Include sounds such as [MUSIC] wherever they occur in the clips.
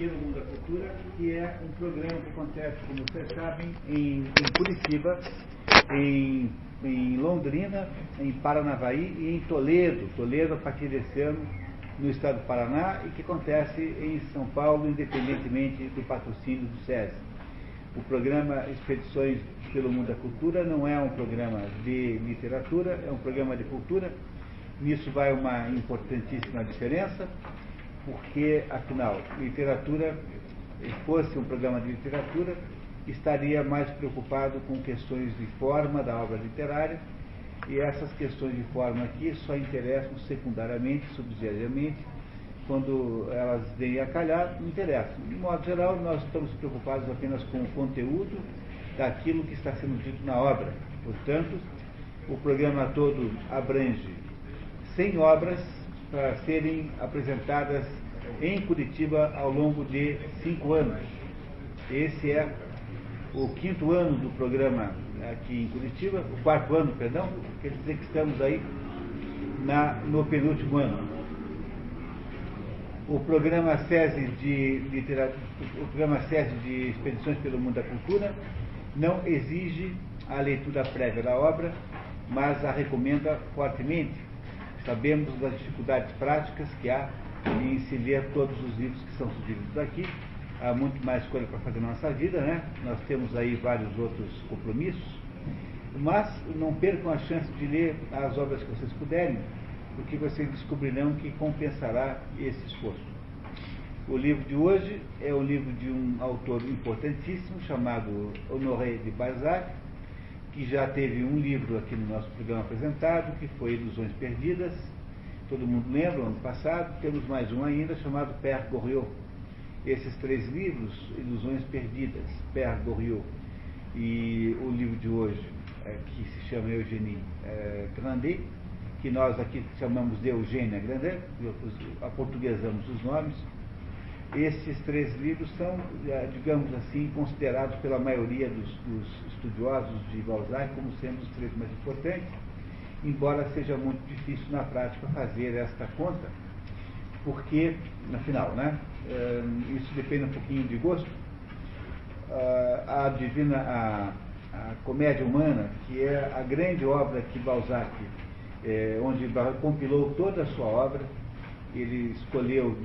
pelo Mundo da Cultura, que é um programa que acontece, como vocês sabem, em, em Curitiba, em, em, Londrina, em Paranavaí e em Toledo. Toledo, a partir desse ano, no estado do Paraná, e que acontece em São Paulo, independentemente do patrocínio do SESI. O programa Expedições pelo Mundo da Cultura não é um programa de literatura, é um programa de cultura. Nisso vai uma importantíssima diferença porque, afinal, literatura, se fosse um programa de literatura, estaria mais preocupado com questões de forma da obra literária, e essas questões de forma aqui só interessam secundariamente, subsidiariamente, quando elas vêm a calhar, interessam. De modo geral, nós estamos preocupados apenas com o conteúdo daquilo que está sendo dito na obra. Portanto, o programa todo abrange 100 obras para serem apresentadas em Curitiba ao longo de cinco anos. Esse é o quinto ano do programa aqui em Curitiba, o quarto ano, perdão, quer dizer que estamos aí na, no penúltimo ano. O programa SESI de literatura, o programa SESI de Expedições pelo Mundo da Cultura não exige a leitura prévia da obra, mas a recomenda fortemente. Sabemos das dificuldades práticas que há em se ler todos os livros que são sugeridos aqui. Há muito mais coisa para fazer na nossa vida, né? Nós temos aí vários outros compromissos. Mas não percam a chance de ler as obras que vocês puderem, porque vocês descobrirão que compensará esse esforço. O livro de hoje é o livro de um autor importantíssimo chamado Honoré de Balzac, que já teve um livro aqui no nosso programa apresentado, que foi Ilusões Perdidas, todo mundo lembra, ano passado, temos mais um ainda chamado Père Goriot. Esses três livros, Ilusões Perdidas, Père Goriot, e o livro de hoje, é, que se chama Eugénie é, Grandet, que nós aqui chamamos de Eugênia Grandet, aportuguesamos os nomes. Esses três livros são, é, digamos assim, considerados pela maioria dos, dos estudiosos de Balzac como sendo os três mais importantes embora seja muito difícil na prática fazer esta conta, porque, afinal, né, eh, isso depende um pouquinho de gosto. Ah, a divina, a, a comédia humana, que é a grande obra que Balzac, é, onde compilou toda a sua obra, ele escolheu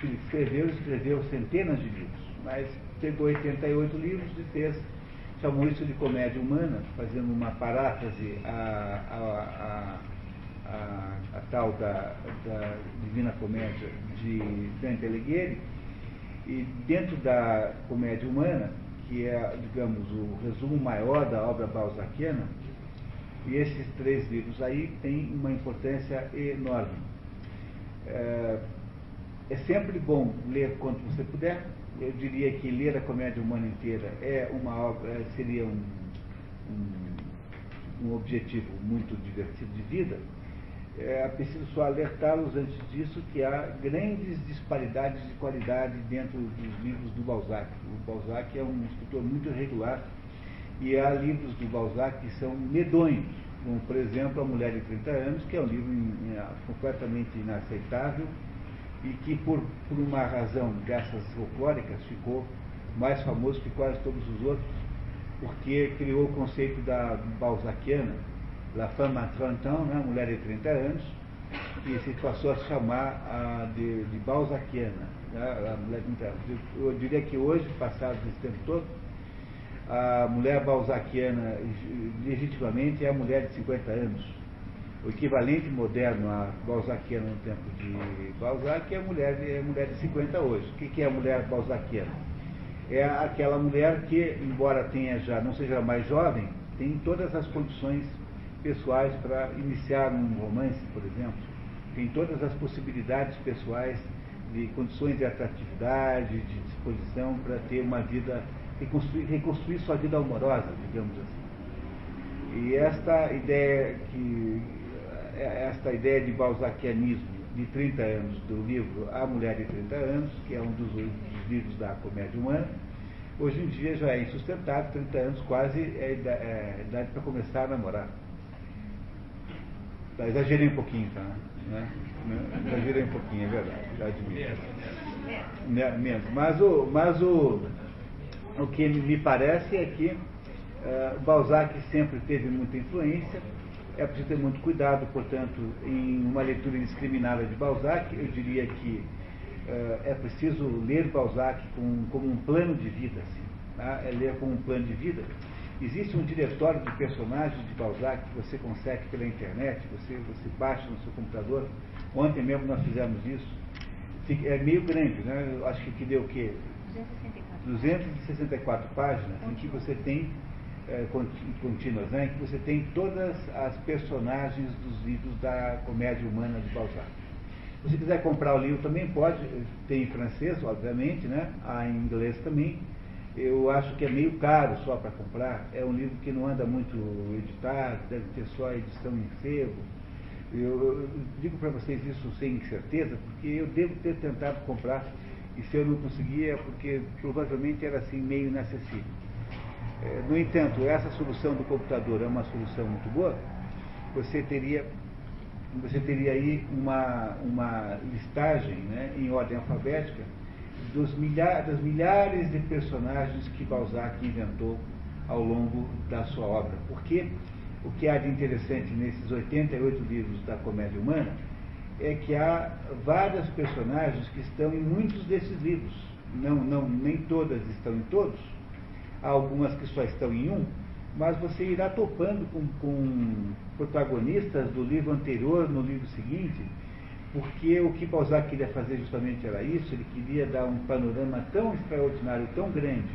que ele escreveu, escreveu centenas de livros, mas pegou 88 livros e fez chamou isso de comédia humana, fazendo uma paráfrase a, a, a, a tal da, da, Divina Comédia de Dante Alighieri, e dentro da comédia humana, que é, digamos, o resumo maior da obra balzaquiana, e esses três livros aí têm uma importância enorme. É, é sempre bom ler quanto você puder, eu diria que ler a comédia humana inteira é uma obra, é, seria um, um, um objetivo muito divertido de vida, é preciso só alertá-los antes disso que há grandes disparidades de qualidade dentro dos livros do Balzac. O Balzac é um escritor muito irregular e há livros do Balzac que são medonhos, como por exemplo A Mulher de 30 Anos, que é um livro completamente inaceitável, e que por, por uma razão dessas folclóricas ficou mais famoso que quase todos os outros, porque criou o conceito da balzaquiana, La Femme à 30 ans, né, mulher de 30 anos, e se passou a chamar a, de, de balzaquiana. Né, mulher de 30 anos. Eu diria que hoje, passado esse tempo todo, a mulher balzaquiana legitimamente é a mulher de 50 anos o equivalente moderno a balzaquiana no tempo de Balzac é a mulher, é a mulher de 50 hoje. O que é a mulher balzaquiana? É aquela mulher que, embora tenha já, não seja mais jovem, tem todas as condições pessoais para iniciar um romance, por exemplo. Tem todas as possibilidades pessoais de condições de atratividade, de disposição para ter uma vida, reconstruir, reconstruir sua vida amorosa, digamos assim. E esta ideia que esta ideia de balzaquianismo de 30 anos do livro A Mulher de 30 Anos, que é um dos, dos livros da comédia humana, hoje em dia já é insustentável, 30 anos quase é, é idade para começar a namorar. Tá, exagerei um pouquinho, tá? Né? Exagerei um pouquinho, é verdade, já admito. Né, menos. Mas, o, mas o, o que me parece é que uh, Balzac sempre teve muita influência. É preciso ter muito cuidado, portanto, em uma leitura indiscriminada de Balzac. Eu diria que uh, é preciso ler Balzac com, como um plano de vida. Assim, tá? É ler como um plano de vida. Existe um diretório de personagens de Balzac que você consegue pela internet, você, você baixa no seu computador. Ontem mesmo nós fizemos isso é meio grande, né? Eu acho que deu o quê? 264. 264 páginas em que você tem é, contínuas, né? em que você tem todas as personagens dos livros da comédia humana de Balzac. Se você quiser comprar o livro também pode, tem em francês, obviamente, né? há em inglês também. Eu acho que é meio caro só para comprar. É um livro que não anda muito editado, deve ter só a edição em sebo eu, eu digo para vocês isso sem certeza, porque eu devo ter tentado comprar e se eu não conseguia, é porque provavelmente era assim meio inacessível. É, no entanto, essa solução do computador é uma solução muito boa. Você teria, você teria aí uma, uma listagem né, em ordem alfabética dos milha, das milhares de personagens que Balzac inventou ao longo da sua obra. Porque o que há de interessante nesses 88 livros da comédia humana é que há várias personagens que estão em muitos desses livros. Não, não, nem todas estão em todos. Há algumas que só estão em um, mas você irá topando com, com protagonistas do livro anterior no livro seguinte, porque o que Balzac queria fazer justamente era isso, ele queria dar um panorama tão extraordinário, tão grande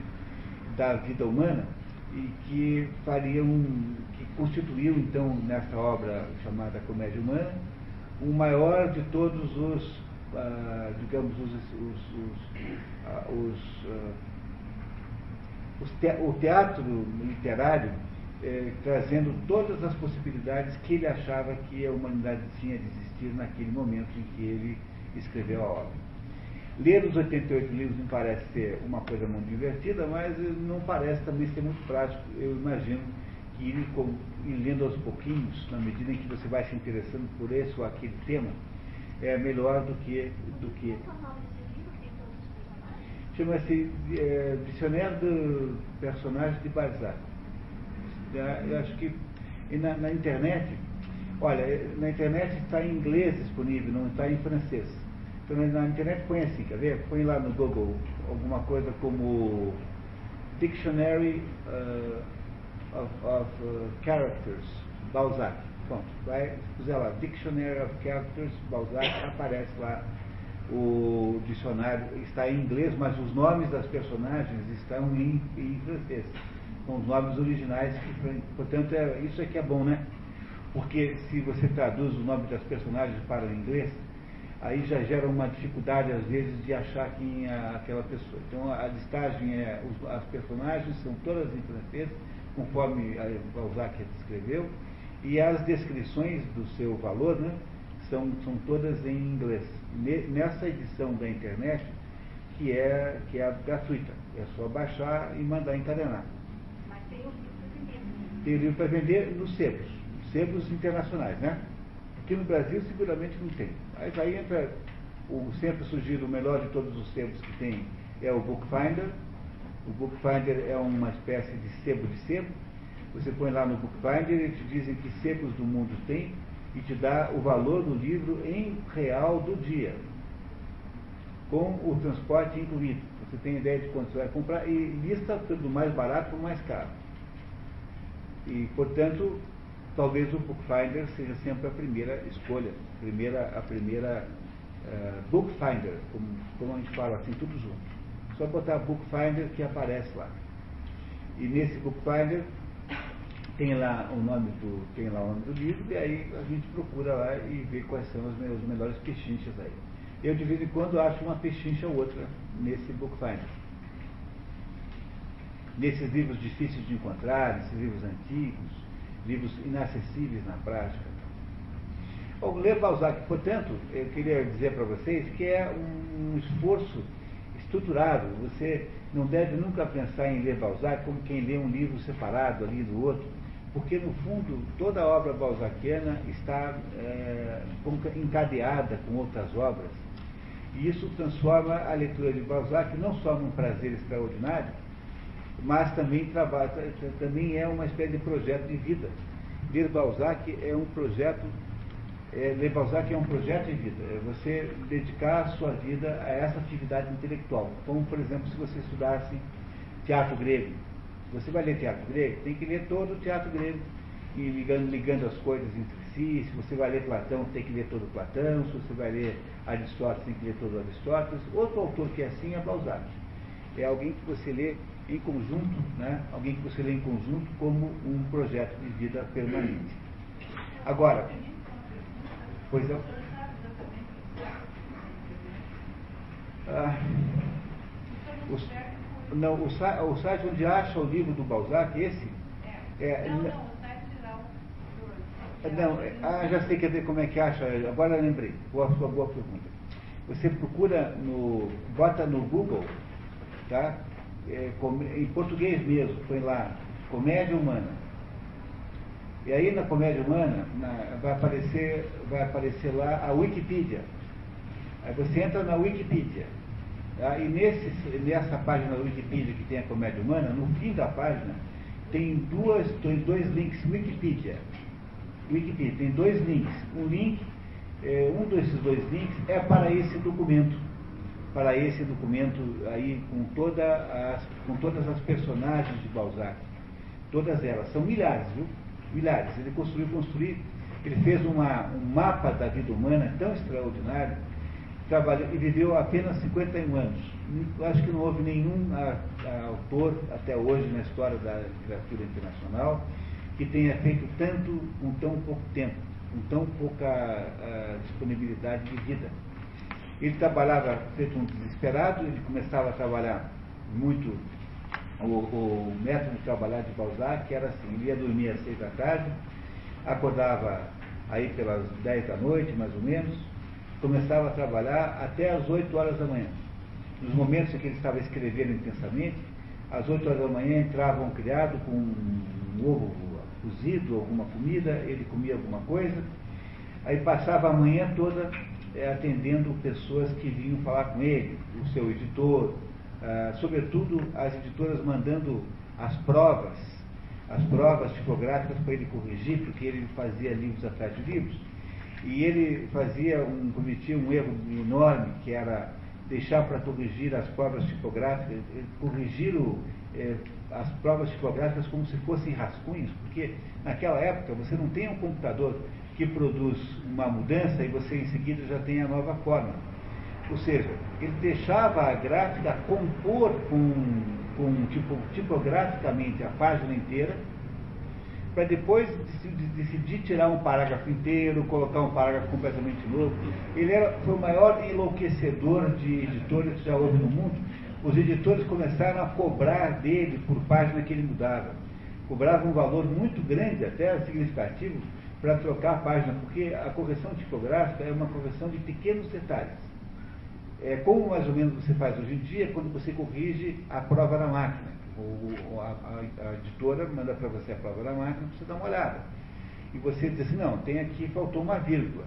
da vida humana, e que fariam, que constituiu então nessa obra chamada Comédia Humana, o maior de todos os, ah, digamos, os, os, os, ah, os, ah, o teatro literário eh, trazendo todas as possibilidades que ele achava que a humanidade tinha de existir naquele momento em que ele escreveu a obra. Ler os 88 livros me parece ser uma coisa muito divertida, mas não parece também ser muito prático. Eu imagino que ir, ir lendo aos pouquinhos, na medida em que você vai se interessando por esse ou aquele tema, é melhor do que. Do que Chama-se é, Dicionário do Personagem de Balzac. Eu acho que na, na internet, olha, na internet está em inglês disponível, não está em francês. Então, na internet põe assim, quer ver? Põe lá no Google alguma coisa como Dictionary uh, of, of uh, Characters, Balzac. Pronto, vai, se puser lá, Dictionary of Characters, Balzac, aparece lá o dicionário, está em inglês, mas os nomes das personagens estão em, em francês, com os nomes originais, que, portanto, é, isso é que é bom, né? Porque se você traduz o nome das personagens para o inglês, aí já gera uma dificuldade, às vezes, de achar quem é aquela pessoa. Então, a listagem é, os, as personagens são todas em francês, conforme a Balzac descreveu, e as descrições do seu valor né, são, são todas em inglês. Nessa edição da internet, que é, que é gratuita, é só baixar e mandar encadenar. Mas tem o livro para vender. Tem o livro para vender nos sebos, sebos internacionais, né? Aqui no Brasil seguramente não tem. Mas aí entra o sempre sugiro o melhor de todos os sebos que tem é o Bookfinder. O Bookfinder é uma espécie de sebo de sebo. Você põe lá no Bookfinder e te dizem que sebos do mundo tem e te dá o valor do livro em real do dia, com o transporte incluído. Você tem ideia de quanto você vai comprar e lista do mais barato para o mais caro. E, portanto, talvez o Bookfinder seja sempre a primeira escolha, a primeira, a primeira uh, Bookfinder, como, como a gente fala assim, tudo junto. Só botar Bookfinder que aparece lá. E nesse Bookfinder tem lá o nome do, tem lá o nome do livro, e aí a gente procura lá e vê quais são meus, melhores pechinchas aí. Eu de vez em quando acho uma pechincha ou outra nesse Bookfinder. Nesses livros difíceis de encontrar, nesses livros antigos, livros inacessíveis na prática. Bom, ler Balzac, portanto, eu queria dizer para vocês que é um esforço estruturado. Você não deve nunca pensar em ler Balzac como quem lê um livro separado ali do outro, porque no fundo toda a obra balzaquiana está é, encadeada com outras obras E isso transforma a leitura de Balzac não só num prazer extraordinário, mas também, trabalha, também é uma espécie de projeto de vida. Ler Balzac é um projeto, é, ler Balzac é um projeto de vida, é você dedicar a sua vida a essa atividade intelectual. Como, por exemplo, se você estudasse teatro grego. Você vai ler teatro grego, tem que ler todo o teatro grego, e ligando, ligando as coisas entre si. Se você vai ler Platão, tem que ler todo Platão. Se você vai ler Aristóteles, tem que ler todo Aristóteles. Outro autor que é assim é Balzac. É alguém que você lê em conjunto, né? alguém que você lê em conjunto como um projeto de vida permanente. Agora, pois é. Ah, os, não, o, o site onde acha o livro do Balzac, esse? É, não, não, o site lá. Não, ah, já sei quer ver como é que acha, agora lembrei, boa, sua boa pergunta. Você procura no, bota no Google, tá? É, com, em português mesmo, põe lá, comédia humana. E aí na comédia humana na, vai, aparecer, vai aparecer lá a Wikipedia. Aí você entra na Wikipedia. Tá? E nesse, nessa página da Wikipedia que tem a comédia humana, no fim da página, tem duas, dois, dois links Wikipedia. Wikipedia, tem dois links. Um link, é, um desses dois links é para esse documento. Para esse documento aí com, toda as, com todas as personagens de Balzac. Todas elas. São milhares, viu? Milhares. Ele construiu, construir, ele fez uma, um mapa da vida humana tão extraordinário trabalhou e viveu apenas 51 anos. Acho que não houve nenhum a, a, autor até hoje na história da literatura internacional que tenha feito tanto com tão pouco tempo, com tão pouca a, disponibilidade de vida. Ele trabalhava feito um desesperado, ele começava a trabalhar muito. O, o método de trabalhar de Balzac era assim, ele ia dormir às seis da tarde, acordava aí pelas dez da noite, mais ou menos, começava a trabalhar até às 8 horas da manhã. Nos momentos em que ele estava escrevendo intensamente, às 8 horas da manhã entrava um criado com um ovo cozido, alguma comida, ele comia alguma coisa, aí passava a manhã toda é, atendendo pessoas que vinham falar com ele, o seu editor, ah, sobretudo as editoras mandando as provas, as provas tipográficas para ele corrigir, porque ele fazia livros atrás de livros. E ele fazia um, cometia um erro enorme, que era deixar para corrigir as provas tipográficas, corrigir o, eh, as provas tipográficas como se fossem rascunhos, porque naquela época você não tem um computador que produz uma mudança e você em seguida já tem a nova forma. Ou seja, ele deixava a gráfica compor com, com tipo, tipograficamente a página inteira, para depois decidir tirar um parágrafo inteiro, colocar um parágrafo completamente novo. Ele era, foi o maior enlouquecedor de editores que já houve no mundo. Os editores começaram a cobrar dele por página que ele mudava. Cobravam um valor muito grande, até significativo, para trocar a página, porque a correção tipográfica é uma correção de pequenos detalhes. É como mais ou menos você faz hoje em dia quando você corrige a prova na máquina o, a, a, editora manda para você a prova da máquina para você dar uma olhada. E você diz assim, não, tem aqui, faltou uma vírgula.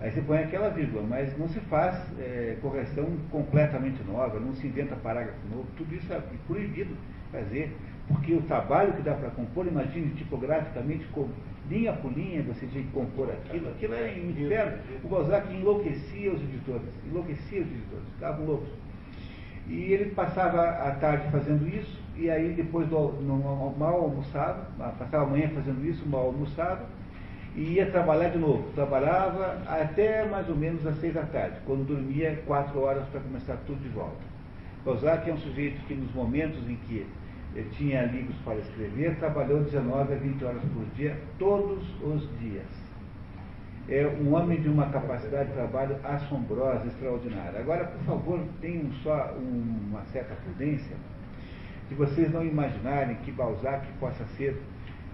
Aí você põe aquela vírgula, mas não se faz é, correção completamente nova, não se inventa parágrafo novo, tudo isso é proibido fazer, porque o trabalho que dá para compor, imagine tipograficamente, linha por linha, você tinha que compor aquilo, aquilo era um inferno. O Balzac enlouquecia os editores, enlouquecia os editores, ficavam loucos. E ele passava a tarde fazendo isso, e aí depois do mal almoçava, passava a manhã fazendo isso, mal almoçava, e ia trabalhar de novo. Trabalhava até mais ou menos às seis da tarde, quando dormia quatro horas para começar tudo de volta. Balzac é um sujeito que nos momentos em que tinha livros para escrever, trabalhou 19 a 20 horas por dia, todos os dias. É um homem de uma capacidade de trabalho assombrosa, extraordinária. Agora, por favor, tenham só uma certa prudência de vocês não imaginarem que Balzac possa ser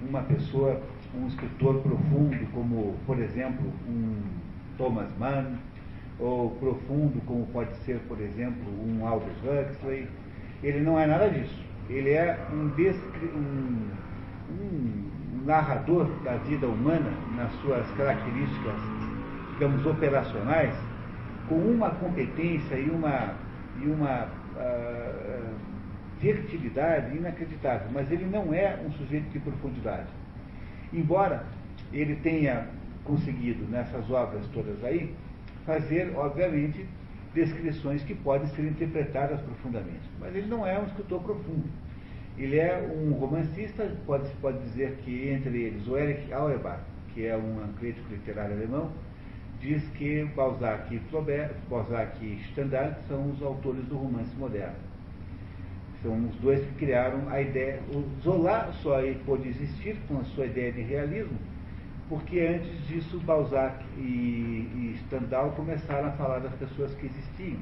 uma pessoa, um escritor profundo, como, por exemplo, um Thomas Mann, ou profundo, como pode ser, por exemplo, um Aldous Huxley. Ele não é nada disso. Ele é um, um, um narrador da vida humana nas suas características, digamos, operacionais, com uma competência e uma, e uma uh, fertilidade inacreditável, mas ele não é um sujeito de profundidade. Embora ele tenha conseguido, nessas obras todas aí, fazer, obviamente, descrições que podem ser interpretadas profundamente. Mas ele não é um escritor profundo. Ele é um romancista, pode-se pode dizer que entre eles o Erich Auerbach, que é um crítico literário alemão, diz que Balzac e Flaubert, Balzac e Stendhal são os autores do romance moderno. São os dois que criaram a ideia. O Zola só pôde existir com a sua ideia de realismo, porque antes disso Balzac e, e Stendhal começaram a falar das pessoas que existiam.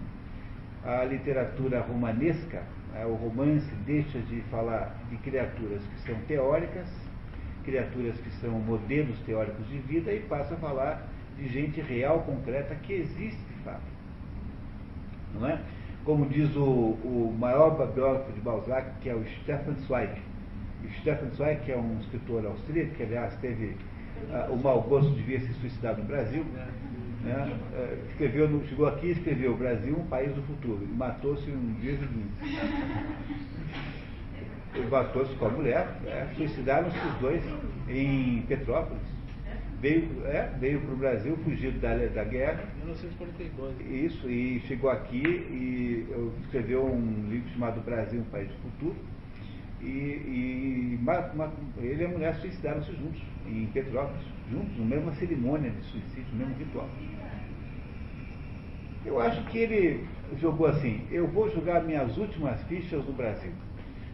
A literatura romanesca, né, o romance, deixa de falar de criaturas que são teóricas, criaturas que são modelos teóricos de vida, e passa a falar de gente real, concreta, que existe de fato. Não é? Como diz o, o maior biógrafo de Balzac, que é o Stefan Zweig. Stefan Zweig, que é um escritor austríaco, que aliás teve uh, o mau gosto de vir se suicidar no Brasil, né? Uh, escreveu no, chegou aqui e escreveu o Brasil, um país do futuro, e matou-se um dia seguinte. Ele matou-se com a mulher, né? suicidaram-se os dois em Petrópolis veio, é, veio para o Brasil, fugido da, da guerra. 1942. Isso, e chegou aqui e escreveu um livro chamado Brasil, um País do Futuro. E, e ele e a mulher suicidaram-se juntos, em Petrópolis, juntos, na mesma cerimônia de suicídio, no mesmo ritual. Eu acho que ele jogou assim, eu vou jogar minhas últimas fichas no Brasil.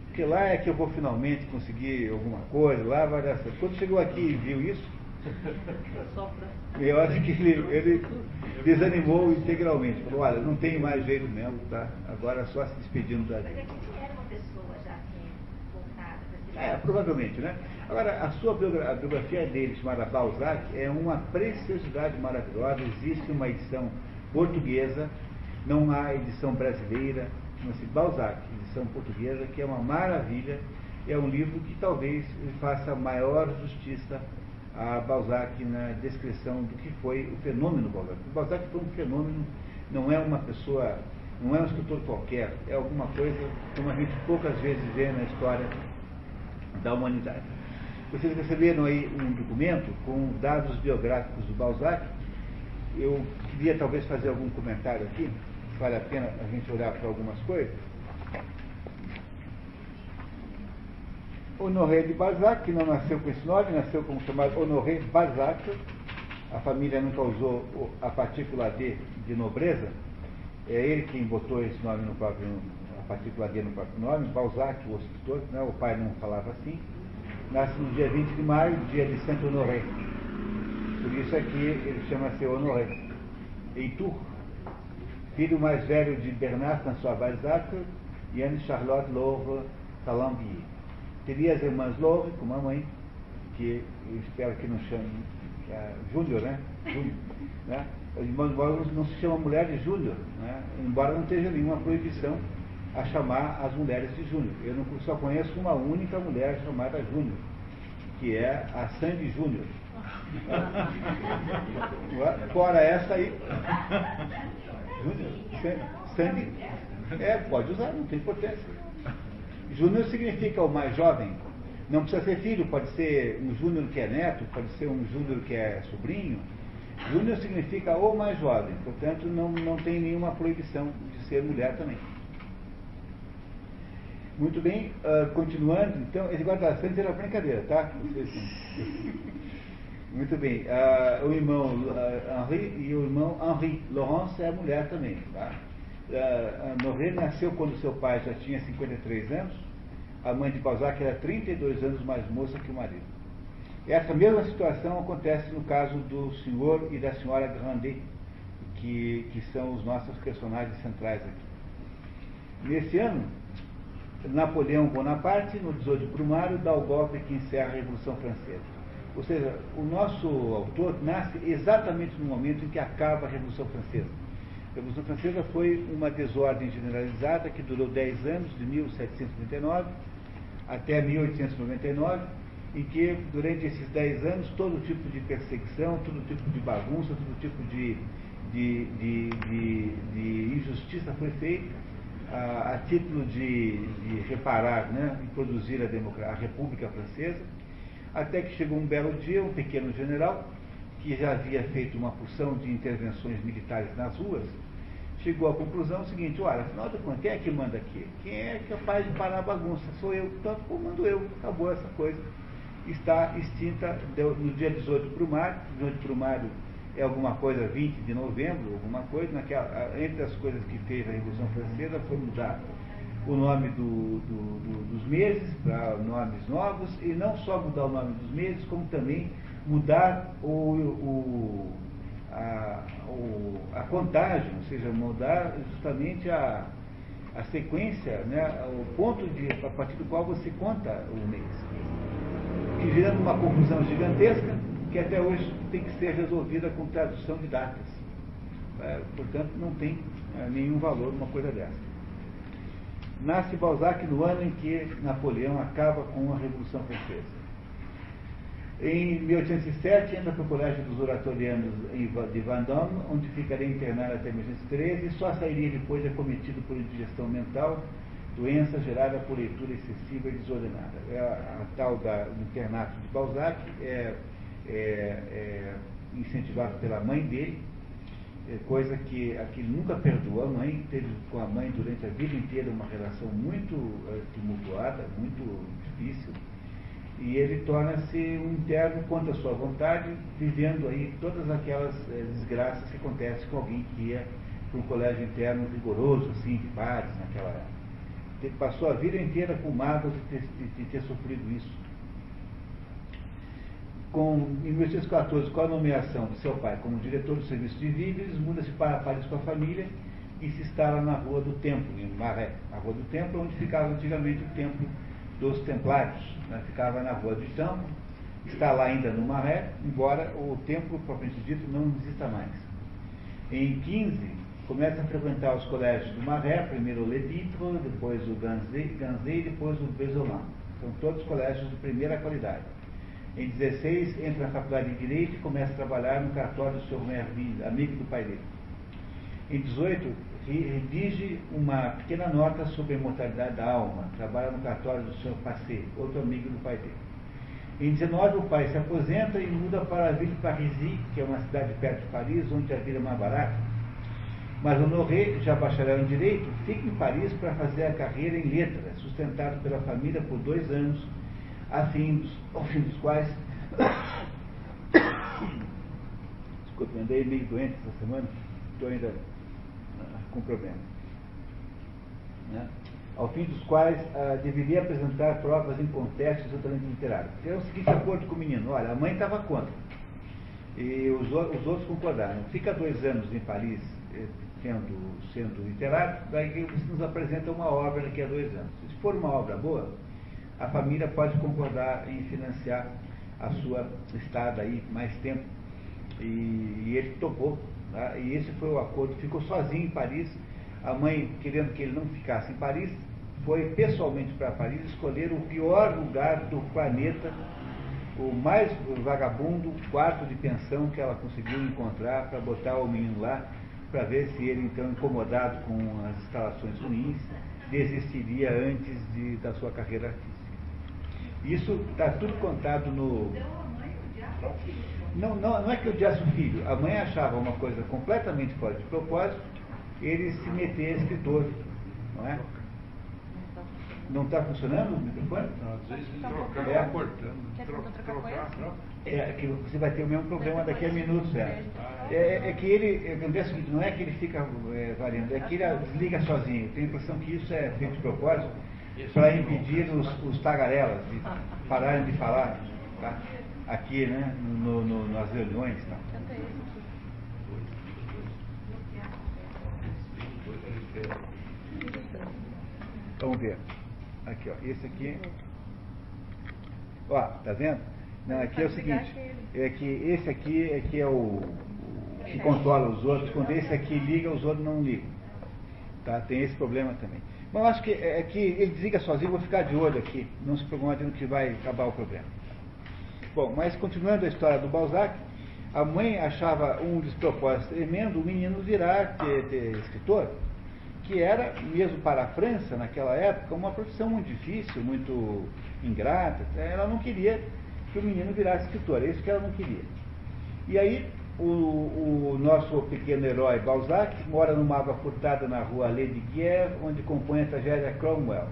Porque lá é que eu vou finalmente conseguir alguma coisa, lá vai dar certo. Quando chegou aqui e viu isso, eu acho que ele, ele desanimou integralmente. Falou, olha, não tem mais jeito mesmo, tá? Agora só se despedindo da gente. Mas era uma pessoa já voltada É, provavelmente, né? Agora, a sua biografia, a biografia dele, chamada Balzac, é uma preciosidade maravilhosa. Existe uma edição portuguesa, não há edição brasileira, chama-se Balzac, edição portuguesa, que é uma maravilha. É um livro que talvez faça maior justiça a Balzac na descrição do que foi o fenômeno Balzac. O Balzac foi um fenômeno, não é uma pessoa, não é um escritor qualquer, é alguma coisa como a gente poucas vezes vê na história da humanidade. Vocês receberam aí um documento com dados biográficos do Balzac. Eu queria talvez fazer algum comentário aqui, vale a pena a gente olhar para algumas coisas. Honoré de Balzac, que não nasceu com esse nome, nasceu como chamado Honoré Balzac. A família nunca usou a partícula D de nobreza. É ele quem botou esse nome no próprio, a partícula D no próprio nome, Balzac, o escritor, né? o pai não falava assim. Nasce no dia 20 de maio, dia de Santo Honoré. Por isso aqui ele chama-se Honoré. Heitor, filho mais velho de Bernard François Balzac e Anne Charlotte Laure Talambier. Teria as irmãs Loure, com a mãe, que eu espero que não chame é, Júnior, né? Júnior, [LAUGHS] né? As irmãs não se chama mulher de Júnior, né? embora não tenha nenhuma proibição a chamar as mulheres de Júnior. Eu não, só conheço uma única mulher chamada Júnior, que é a Sandy Júnior. [LAUGHS] Fora essa aí. [LAUGHS] Júnior, Sandy. É, pode usar, não tem importância. Júnior significa o mais jovem. Não precisa ser filho, pode ser um júnior que é neto, pode ser um júnior que é sobrinho. Júnior significa o mais jovem, portanto não, não tem nenhuma proibição de ser mulher também. Muito bem, uh, continuando, então, esse guarda-santos era brincadeira, tá? [LAUGHS] Muito bem, uh, o irmão uh, Henri e o irmão Henri Laurence é mulher também, tá? uh, Noré nasceu quando seu pai já tinha 53 anos, a mãe de Balzac era 32 anos mais moça que o marido. Essa mesma situação acontece no caso do senhor e da senhora Grandet, que, que são os nossos personagens centrais aqui. Nesse ano, Napoleão Bonaparte, no 18 de Brumário, dá o golpe que encerra a Revolução Francesa. Ou seja, o nosso autor nasce exatamente no momento em que acaba a Revolução Francesa. A Revolução Francesa foi uma desordem generalizada que durou 10 anos, de 1739 até 1899, em que, durante esses 10 anos, todo tipo de perseguição, todo tipo de bagunça, todo tipo de, de, de, de, de injustiça foi feita a, a título de, de, reparar né, e produzir a, a República Francesa, até que chegou um belo dia, um pequeno general, que já havia feito uma porção de intervenções militares nas ruas, chegou à conclusão seguinte, olha, afinal de contas, quem é que manda aqui? Quem é capaz de parar a bagunça? Sou eu, tanto como mando eu, acabou essa coisa. Está extinta no dia 18 para o mar, 18 para o mar é alguma coisa 20 de novembro, alguma coisa, naquela, entre as coisas que fez a Revolução Francesa foi mudar o nome do, do, do, dos meses para nomes novos, e não só mudar o nome dos meses, como também mudar o, o, a, o, a contagem, ou seja, mudar justamente a, a sequência, né, o ponto de, a partir do qual você conta o mês. Que gerando uma confusão gigantesca, que até hoje tem que ser resolvida com tradução de datas. É, portanto, não tem é, nenhum valor uma coisa dessa. Nasce Balzac no ano em que Napoleão acaba com a Revolução Francesa. Em 1807, entra para o Colégio dos Oratorianos de Vendôme, onde ficaria internado até 1813 e só sairia depois acometido por indigestão mental, doença gerada por leitura excessiva e desordenada. É a, a tal da, do internato de Balzac é é, é, incentivado pela mãe dele, é, coisa que, que ele nunca perdoou a mãe, teve com a mãe durante a vida inteira uma relação muito é, tumultuada, muito difícil, e ele torna-se um interno contra a sua vontade, vivendo aí todas aquelas é, desgraças que acontecem com alguém que ia para um colégio interno rigoroso, assim, de pares, naquela época. Ele passou a vida inteira com mágoas de ter, de, de ter sofrido isso com, em 1814, com a nomeação de seu pai como diretor do serviço de víveres, muda-se para Paris com a família e se instala na Rua do Templo, em Maré. A Rua do Templo, onde ficava antigamente o Templo dos Templários. Né? Ficava na Rua do Templo, está lá ainda no Maré, embora o templo, propriamente dito, não exista mais. Em 15, começa a frequentar os colégios do Maré, primeiro o Levitre, depois o Ganzé, e depois o Bezolan. São todos colégios de primeira qualidade. Em 16, entra na faculdade de Direito e começa a trabalhar no cartório do Sr. Amigo do pai dele. Em 18, redige uma pequena nota sobre a imortalidade da alma. Trabalha no cartório do Sr. Passé, outro amigo do pai dele. Em 19, o pai se aposenta e muda para a Ville Parisis, que é uma cidade perto de Paris, onde a vida é mais barata. Mas Honoré, já bacharel em Direito, fica em Paris para fazer a carreira em Letras, sustentado pela família por dois anos a fim, ao fim dos quais. [COUGHS] Desculpe, andei meio doente essa semana, estou ainda com problema. Né? Ao fim dos quais ah, deveria apresentar provas incontestes do talento literário. É o seguinte acordo com o menino: olha, a mãe estava contra. E os, os, outros concordaram. Fica dois anos em Paris eh, sendo, sendo literário, daí você nos apresenta uma obra daqui a dois anos. Se for uma obra boa, a família pode concordar em financiar a sua estada aí mais tempo. E, e ele topou. Tá? E esse foi o acordo. Ficou sozinho em Paris. A mãe, querendo que ele não ficasse em Paris, foi pessoalmente para Paris escolher o pior lugar do planeta, o mais vagabundo quarto de pensão que ela conseguiu encontrar para botar o menino lá, para ver se ele, então, incomodado com as instalações ruins, desistiria antes de, da sua carreira artística. Isso está tudo contado no. Não, não, não é que odiasse o filho. A mãe achava uma coisa completamente fora de propósito ele se meter escritor. Não é? Não está funcionando o microfone? Não, às vezes trocar, é. cortando. trocar, trocar. É que você vai ter o mesmo problema daqui a minutos. É, é, é que ele, acontece não é que ele fica é, variando, é que ele desliga sozinho. Tenho a impressão que isso é feito de propósito para impedir os, os, tagarelas de pararem de falar tá? Aqui, né, no, no, nas reuniões. Tá? Vamos ver. Aqui, ó. Esse aqui. Ó, tá vendo? Não, aqui é o seguinte. É que esse aqui é que é o que controla os outros. Quando esse aqui liga, os outros não ligam. Tá? Tem esse problema também. Mas eu acho que, é, é que ele desliga sozinho, vou ficar de olho aqui. Não se preocupe que vai acabar o problema. Bom, mas continuando a história do Balzac, A mãe achava um despropósito tremendo o menino virar ter, ter escritor, que era, mesmo para a França, naquela época, uma profissão muito difícil, muito ingrata. Ela não queria que o menino virasse escritor, é isso que ela não queria. E aí, o, o nosso pequeno herói Balzac mora numa água furtada na rua Lady Guerre, onde compõe a tragédia Cromwell,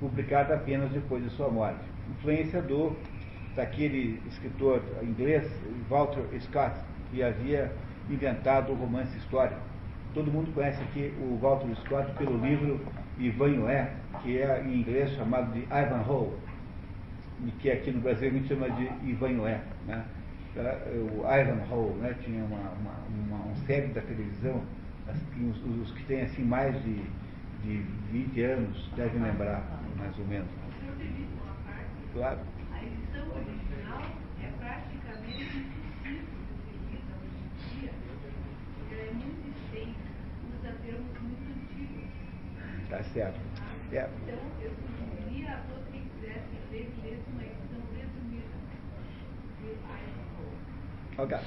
publicada apenas depois de sua morte. Influência do, daquele escritor inglês, Walter Scott, que havia inventado o romance histórico. Todo mundo conhece aqui o Walter Scott pelo livro Ivanhoe, que é em inglês chamado de Ivanhoe, e que aqui no Brasil a gente chama de Ivanhoe. Né? o Ivanhoe, né? tinha uma, uma, uma, uma série da televisão, os, os, que têm assim mais de, de 20 anos devem lembrar, mais ou menos. Claro. Tá certo. É. Então, eu a uma edição resumida. Ok.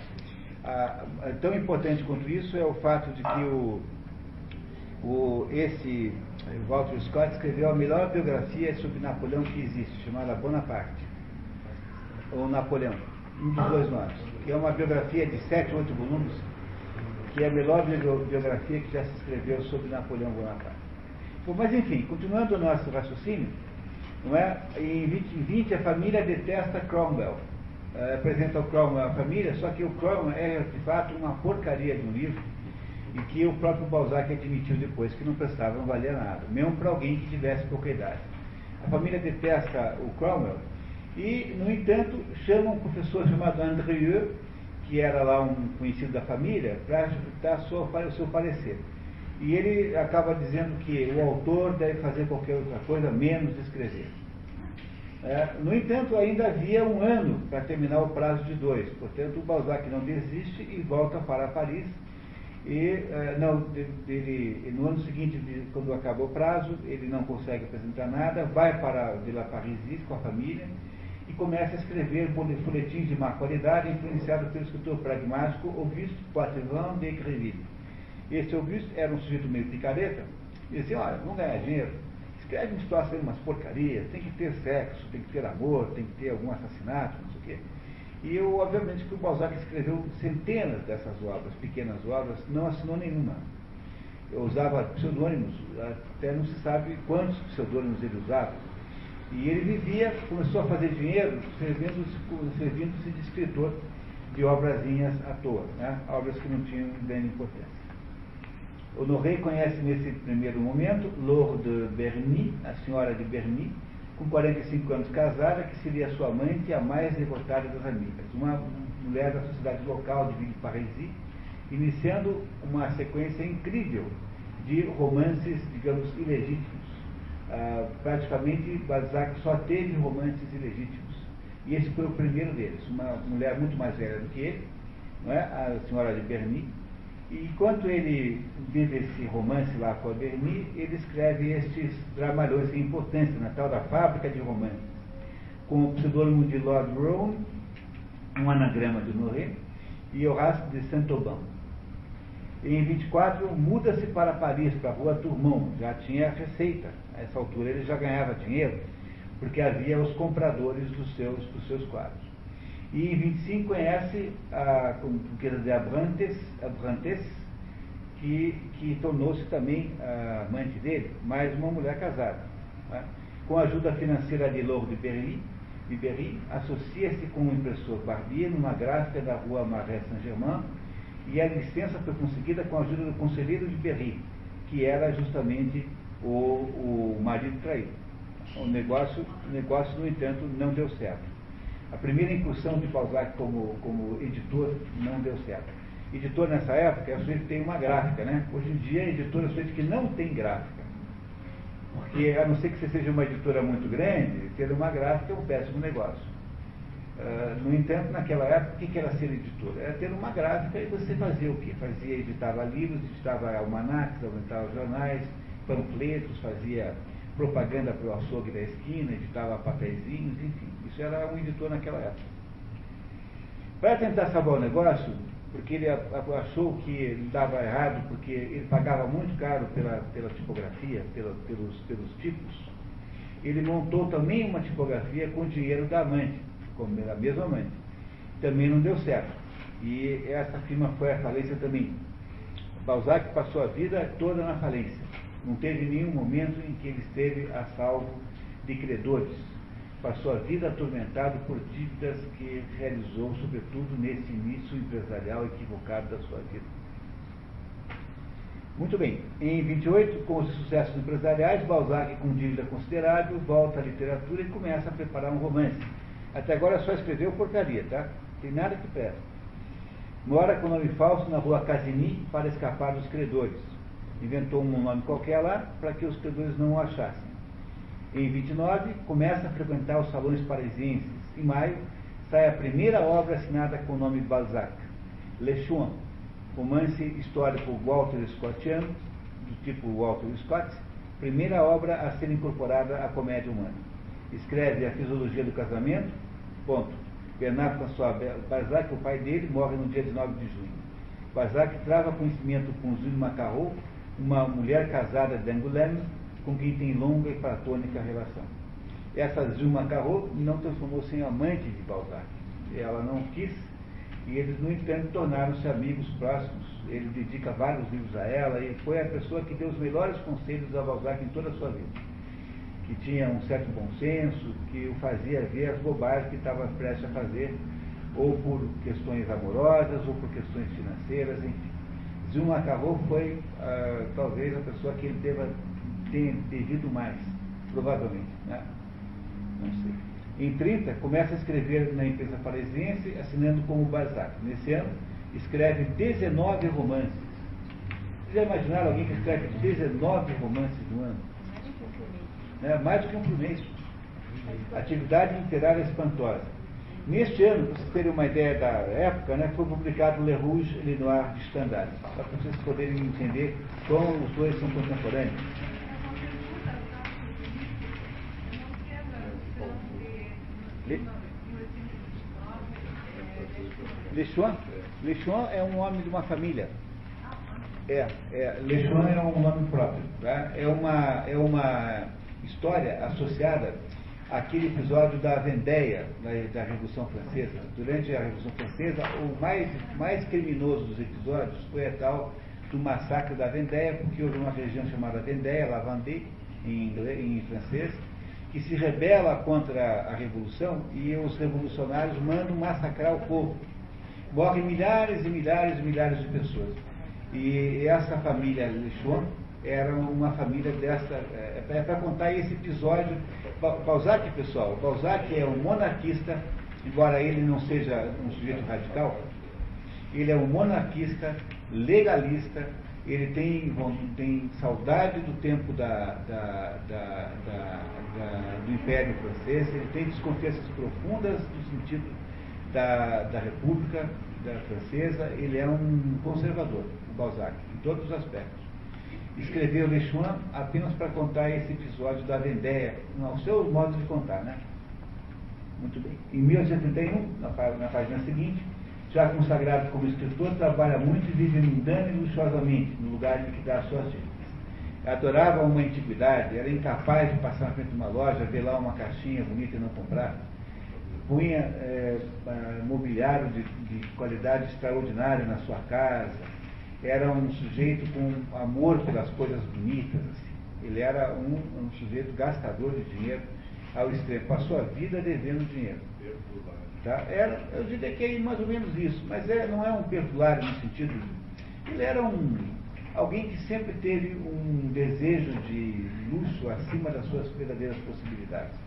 Ah, tão importante quanto isso é o fato de que o, o, esse Walter Scott escreveu a melhor biografia sobre Napoleão que existe, chamada Bonaparte, ou Napoleão, um dos dois nomes, que é uma biografia de sete, oito volumes, que é a melhor biografia que já se escreveu sobre Napoleão Bonaparte. Mas enfim, continuando o nosso raciocínio, não é? em 2020 a família detesta Cromwell, é, apresenta o Cromwell à família, só que o Cromwell é de fato uma porcaria de um livro e que o próprio Balzac admitiu depois que não prestava, não valia nada, mesmo para alguém que tivesse pouca idade. A família detesta o Cromwell e, no entanto, chama um professor chamado Andrieux, que era lá um conhecido da família, para dar o seu parecer. E ele acaba dizendo que o autor deve fazer qualquer outra coisa menos escrever. É, no entanto, ainda havia um ano para terminar o prazo de dois. Portanto, o Balzac não desiste e volta para Paris. E é, não, ele, no ano seguinte, quando acabou o prazo, ele não consegue apresentar nada, vai para Vila Parisis com a família começa a escrever folhetins de má qualidade, influenciado pelo escritor pragmático Auguste Poitevin de Greville. Esse Auguste era um sujeito meio picareta, e dizia, olha, vamos ganhar dinheiro, escreve uma situação umas porcarias, tem que ter sexo, tem que ter amor, tem que ter algum assassinato, não sei o quê. E eu, obviamente, que o Balzac escreveu centenas dessas obras, pequenas obras, não assinou nenhuma. Eu usava pseudônimos, até não se sabe quantos pseudônimos ele usava. E ele vivia, começou a fazer dinheiro servindo-se servindo de escritor de obrazinhas à toa, né? obras que não tinham grande importância. Honoré conhece nesse primeiro momento Laure de Berny, a senhora de Berny, com 45 anos casada, que seria sua amante e a mais devotada das amigas. Uma mulher da sociedade local de Ville-Parisis, iniciando uma sequência incrível de romances, digamos, ilegítimos. Ah, praticamente, Balzac só teve romances ilegítimos. E esse foi o primeiro deles. Uma mulher muito mais velha do que ele, é? a senhora de Berny, e enquanto ele vive esse romance lá com a Berni, ele escreve estes dramalhões sem importância, na tal da fábrica de romances, com o pseudônimo de Lord Rowan, um anagrama de Noré, e Horace de Saint-Aubin. Em 24, muda-se para Paris, para a rua Tourmont, já tinha receita. A essa altura ele já ganhava dinheiro, porque havia os compradores dos seus, dos seus quadros. E em 25 conhece a conquista de Abrantes, Abrantes que, que tornou-se também a amante dele, mais uma mulher casada. Tá? Com a ajuda financeira de Lourdes de de Berry associa-se com o impressor Barbier numa gráfica da rua Marais Saint-Germain e a licença foi conseguida com a ajuda do conselheiro de Berry, que era justamente o, o marido traído. O negócio, o negócio, no entanto, não deu certo. A primeira incursão de Balzac como, como editor não deu certo. Editor nessa época é sujeito que tem uma gráfica, né? Hoje em dia, editor é sujeito que não tem gráfica. Porque, a não ser que você seja uma editora muito grande, ter uma gráfica é um péssimo negócio. Uh, no entanto, naquela época, o que era ser editor? Era ter uma gráfica e você fazia o quê? Fazia, editava livros, editava almanacs, editava jornais, panfletos, fazia propaganda para o açougue da esquina, editava papeizinhos, enfim. Isso era um editor naquela época. Para tentar salvar o negócio, porque ele achou que ele dava errado, porque ele pagava muito caro pela, pela tipografia, pela, pelos, pelos tipos, ele montou também uma tipografia com dinheiro da amante, como a mesma amante. Também não deu certo. E essa firma foi à falência também. Balzac passou a vida toda na falência. Não teve nenhum momento em que ele esteve a salvo de credores. Passou a vida atormentado por dívidas que realizou, sobretudo nesse início empresarial equivocado da sua vida. Muito bem. Em 28, com os sucessos empresariais, Balzac, com dívida considerável, volta à literatura e começa a preparar um romance. Até agora só escreveu porcaria, tá? Tem nada que presta. Mora com nome falso na rua Casigny para escapar dos credores. Inventou um nome qualquer lá para que os credores não o achassem. Em 29, começa a frequentar os salões parisienses. Em maio, sai a primeira obra assinada com o nome Balzac, Le Chouan, romance histórico Walter Scottiano, do tipo Walter Scott, primeira obra a ser incorporada à comédia humana. Escreve a Fisiologia do Casamento, ponto. Bernard François Balzac, o pai dele, morre no dia 19 de junho. Balzac trava conhecimento com Jules Macarrot, uma mulher casada de Angoulême, com quem tem longa e platônica relação. Essa Jules Macarrot não transformou-se em amante de Balzac. Ela não quis e eles, no entanto, tornaram-se amigos próximos. Ele dedica vários livros a ela e foi a pessoa que deu os melhores conselhos a Balzac em toda a sua vida. Que tinha um certo bom senso, que o fazia ver as bobagens que estava prestes a fazer, ou por questões amorosas, ou por questões financeiras, enfim. Zuma Carro foi ah, talvez a pessoa que ele deva ter devido mais, provavelmente. Né? Não sei. Em 30, começa a escrever na empresa parisiense, assinando como Balzac. Nesse ano, escreve 19 romances. Vocês já imaginaram alguém que escreve 19 romances no ano? Né? Mais do que um por mês. Atividade literária espantosa. Neste ano, para vocês terem uma ideia da época, né, foi publicado Le Rouge et Le Noir de Stendhal, para vocês poderem entender como os dois são contemporâneos. Lechuan? Lechuan é um homem de uma família. É, é, Lechuan é um nome próprio. Tá? É, uma, é uma história associada àquele episódio da Vendéia, da Revolução Francesa. Durante a Revolução Francesa, o mais, mais criminoso dos episódios foi a tal do massacre da Vendéia, porque houve uma região chamada Vendéia, La Vendée, em, inglês, em francês, que se rebela contra a revolução e os revolucionários mandam massacrar o povo. Morrem milhares e milhares e milhares de pessoas. E essa família Lechon era uma família dessa. É, é para contar esse episódio. Balzac, pessoal, Balzac é um monarquista, embora ele não seja um sujeito radical, ele é um monarquista, legalista, ele tem, tem saudade do tempo da, da, da, do Império Francês, ele tem desconfianças profundas no sentido da, da República da Francesa, ele é um conservador, o Balzac, em todos os aspectos. Escreveu Le Chouin apenas para contar esse episódio da Vendéia, no seu modo de contar, né? Muito bem. Em 1831, na, na página seguinte, já consagrado como escritor, trabalha muito e vive mundana e luxuosamente, no lugar em que dá as suas dívidas. Adorava uma antiguidade, era incapaz de passar na frente de uma loja, ver lá uma caixinha bonita e não comprar. Punha é, mobiliário de, de qualidade extraordinária na sua casa. Era um sujeito com amor pelas coisas bonitas. Assim. Ele era um, um sujeito gastador de dinheiro ao extremo. Passou a vida devendo dinheiro. Tá? Era, eu diria que é mais ou menos isso, mas é, não é um perdulário no sentido. Ele era um, alguém que sempre teve um desejo de luxo acima das suas verdadeiras possibilidades.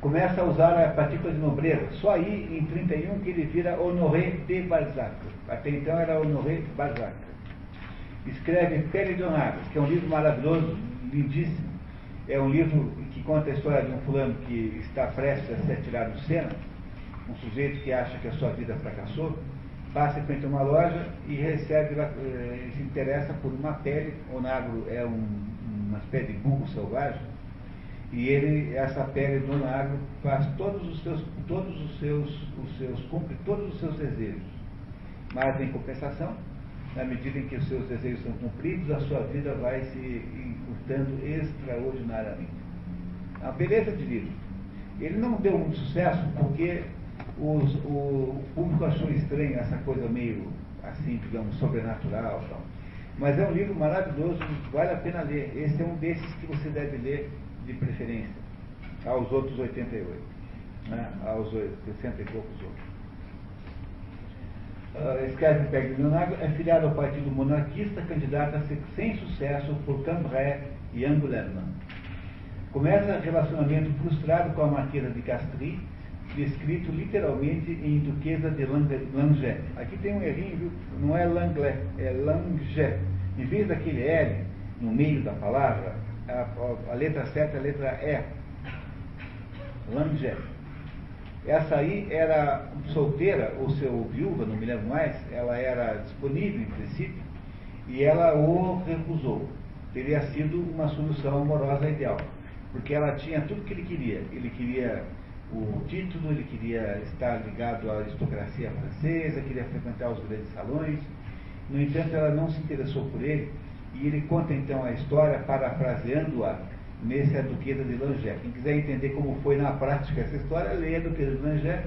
Começa a usar a partícula de nobreza. Só aí, em 31, que ele vira Honoré de Balzac. Até então era Honoré Balzac. Escreve Pele de que é um livro maravilhoso, lindíssimo. É um livro que conta a história de um fulano que está prestes a ser tirado do Sena, um sujeito que acha que a sua vida fracassou, passa frente a uma loja e recebe, eh, se interessa por uma pele, o nagro é um, uma espécie de burro selvagem, E ele, essa pele do Agro faz todos os seus, todos os seus, os seus, cumpre todos os seus desejos. Mas em compensação, na medida em que os seus desejos são cumpridos, a sua vida vai se encurtando extraordinariamente. A é beleza de livro. Ele não deu muito sucesso porque os, o, o, público achou estranho essa coisa meio assim, digamos, sobrenatural. Tal. Mas é um livro maravilhoso, vale a pena ler. Esse é um desses que você deve ler de preferência, aos outros 88, né? aos 60 e poucos outros. Uh, Peg Leonardo, é filiado ao partido monarquista, ser sem sucesso por Cambrai e Angoulême. Começa relacionamento frustrado com a Marquesa de Castries, descrito literalmente em Duquesa de Langeais. Aqui tem um errinho, viu? não é Langlais, é Langeais. Em vez daquele L no meio da palavra, a, a, letra certa é a letra E. Langeais. Essa aí era solteira, ou seu viúva, não me lembro mais, ela era disponível em princípio, e ela o recusou. Teria sido uma solução amorosa ideal, porque ela tinha tudo que ele queria. Ele queria o título, ele queria estar ligado à aristocracia francesa, queria frequentar os grandes salões. No entanto, ela não se interessou por ele, e ele conta então a história, parafraseando-a nesse A Duquesa de Langeais. Quem quiser entender como foi na prática essa história, leia A Duquesa de Langeais,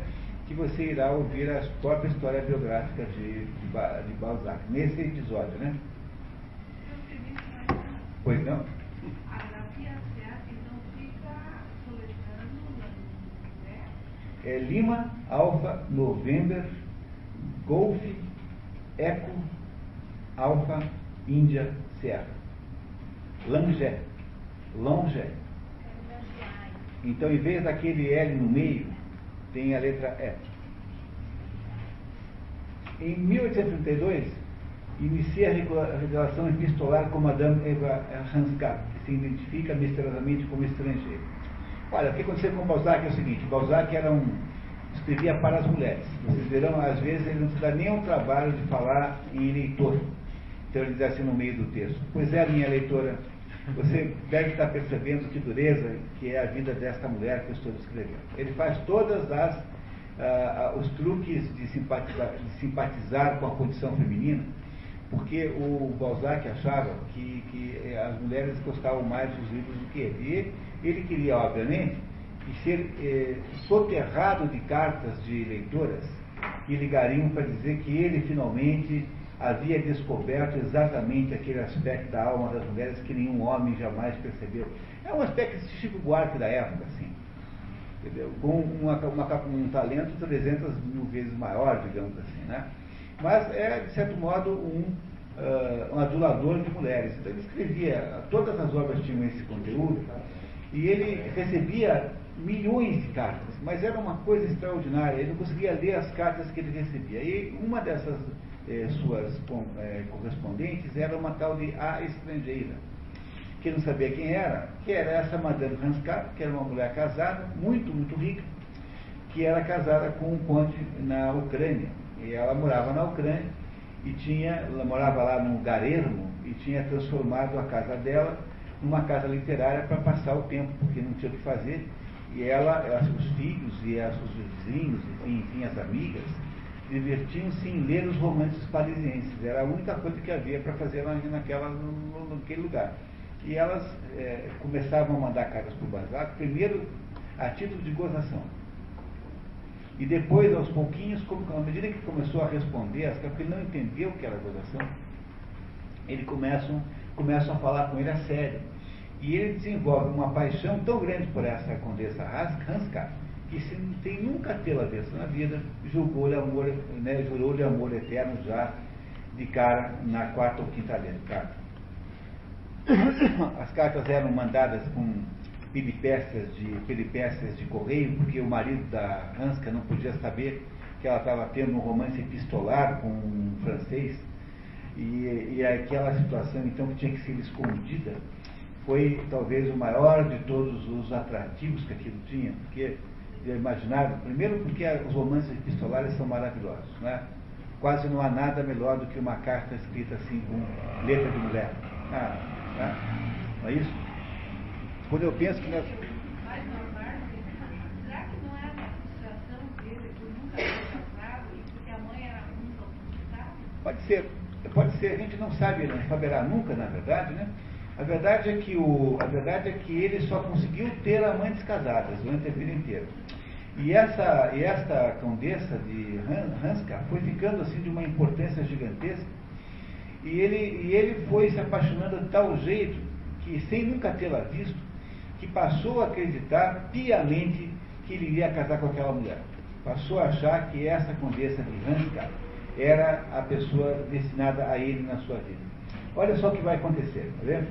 que você irá ouvir a própria história biográfica de, de, de Balzac, nesse episódio, né? Pois não? É Lima, Alfa, November, Golf, Eco, Alfa, Índia, Sierra. Langé. Longe. Então, em vez daquele L no meio, tem a letra E. Em 1832, inicia a revelação epistolar com Madame Eva Hansgard, que se identifica misteriosamente como estrangeira. Olha, o que aconteceu com Balzac é o seguinte, Balzac era um, escrevia para as mulheres. Vocês verão, às vezes, ele não se dá nem o trabalho de falar em leitor. Então ele diz assim no meio do texto, pois é, minha leitora, você deve estar percebendo que dureza que é a vida desta mulher que eu estou descrevendo. Ele faz todas as uh, os truques de simpatizar, de simpatizar, com a condição feminina, porque o Balzac achava que, que as mulheres gostavam mais dos livros do que ele. E ele queria, obviamente, ser eh, soterrado de cartas de leitoras que ligariam para dizer que ele finalmente havia descoberto exatamente aquele aspecto da alma das mulheres que nenhum homem jamais percebeu. É um aspecto de Chico Buarque da época, assim. Entendeu? Com uma, uma, um talento 300 mil vezes maior, digamos assim, né? Mas é, de certo modo, um, uh, um adulador de mulheres. Então ele escrevia, todas as obras tinham esse conteúdo, e ele recebia milhões de cartas, mas era uma coisa extraordinária, ele não conseguia ler as cartas que ele recebia. E uma dessas eh, suas eh, correspondentes era uma tal de A Estrangeira, que não sabia quem era, que era essa Madame Hanskar, que era uma mulher casada, muito, muito rica, que era casada com um conde na Ucrânia. E ela morava na Ucrânia e tinha, ela morava lá no Garermo e tinha transformado a casa dela numa casa literária para passar o tempo, porque não tinha o que fazer. E ela, os filhos e os vizinhos, enfim as amigas, divertiam-se em ler os romances parisienses. Era a única coisa que havia para fazer naquela, naquele lugar. E elas é, começavam a mandar cartas para o Balzac, primeiro a título de gozação. E depois, aos pouquinhos, como, à medida que começou a responder as porque ele não entendeu o que era gozação, ele começam, começam a falar com ele a sério. E ele desenvolve uma paixão tão grande por essa condessa Hanskar, que se não tem nunca tê-la visto na vida, julgou-lhe amor, né, jurou-lhe amor eterno já de cara na quarta ou quinta carta. As cartas eram mandadas com peripécias de, peripécias de correio, porque o marido da Hanska não podia saber que ela estava tendo um romance epistolar com um francês, e, e aquela situação então que tinha que ser escondida, foi talvez o maior de todos os atrativos que aquilo tinha, porque é imaginava, primeiro porque os romances epistolares são maravilhosos, né? Quase não há nada melhor do que uma carta escrita assim com letra de mulher. Ah, né? Não é isso? Quando eu penso que nós... Pode ser, pode ser, a gente não sabe, não saberá nunca, na verdade, né? A verdade é que, o, a verdade é que ele só conseguiu ter amantes casadas durante a vida inteira. E essa, e esta condessa de Hanska foi ficando assim de uma importância gigantesca. E ele, e ele foi se apaixonando de tal jeito que, sem nunca tê-la visto, que passou a acreditar piamente que ele iria casar com aquela mulher. Passou a achar que essa condessa de Hanska era a pessoa destinada a ele na sua vida. Olha só o que vai acontecer, tá vendo?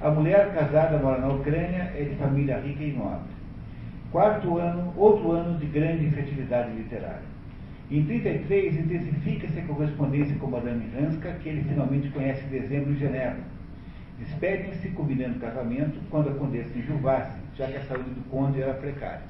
A mulher casada mora na Ucrânia, é de família rica e nobre. Quarto ano, outro ano de grande fertilidade literária. Em 33, intensifica-se a correspondência com Madame Hanska, que ele finalmente conhece em dezembro em Genebra. Despedem-se, combinando casamento, quando a condessa enjuvasse, já que a saúde do conde era precária.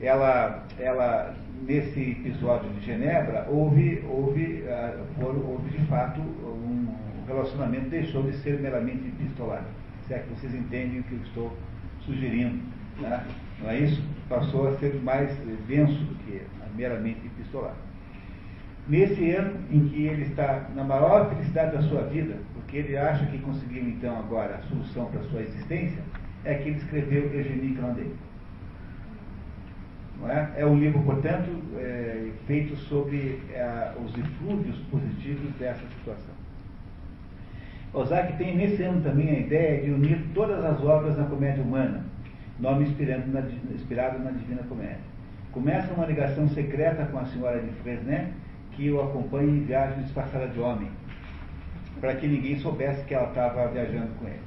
Ela, ela nesse episódio de Genebra, houve, houve, uh, houve de fato um relacionamento deixou de ser meramente epistolar. Se é que vocês entendem o que eu estou sugerindo. Né? Não é isso? Passou a ser mais denso do que meramente epistolar. Nesse ano em que ele está na maior felicidade da sua vida, porque ele acha que conseguiu então agora a solução para a sua existência, é que ele escreveu Eugénie Grandet. É? é? um livro, portanto, é, feito sobre é, os eflúvios positivos dessa situação. Ozaki tem nesse ano também a ideia de unir todas as obras na comédia humana, nome inspirado na, inspirado na Divina Comédia. Começa uma ligação secreta com a senhora de Fresnay, que o acompanha em viagem disfarçada de homem, para que ninguém soubesse que ela estava viajando com ele.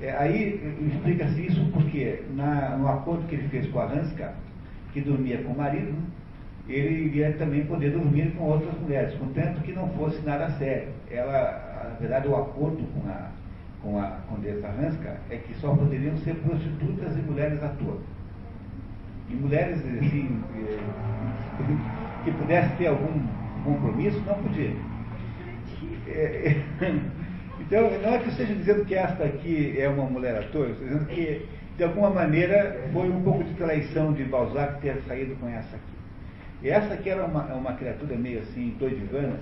É, aí explica-se isso porque na, no acordo que ele fez com a Hanska, que dormia com o marido, ele iria também poder dormir com outras mulheres, contanto que não fosse nada sério. Ela, na verdade, o acordo com a, com a Condessa Hanska é que só poderiam ser prostitutas e mulheres à toa. E mulheres, assim, [LAUGHS] que pudessem ter algum compromisso, não podia. É, [LAUGHS] então, não é que eu esteja dizendo que esta aqui é uma mulher à toa, eu estou dizendo que, de alguma maneira, foi um pouco de traição de Balzac ter saído com essa aqui. E essa aqui era uma, uma criatura meio assim, doidivana,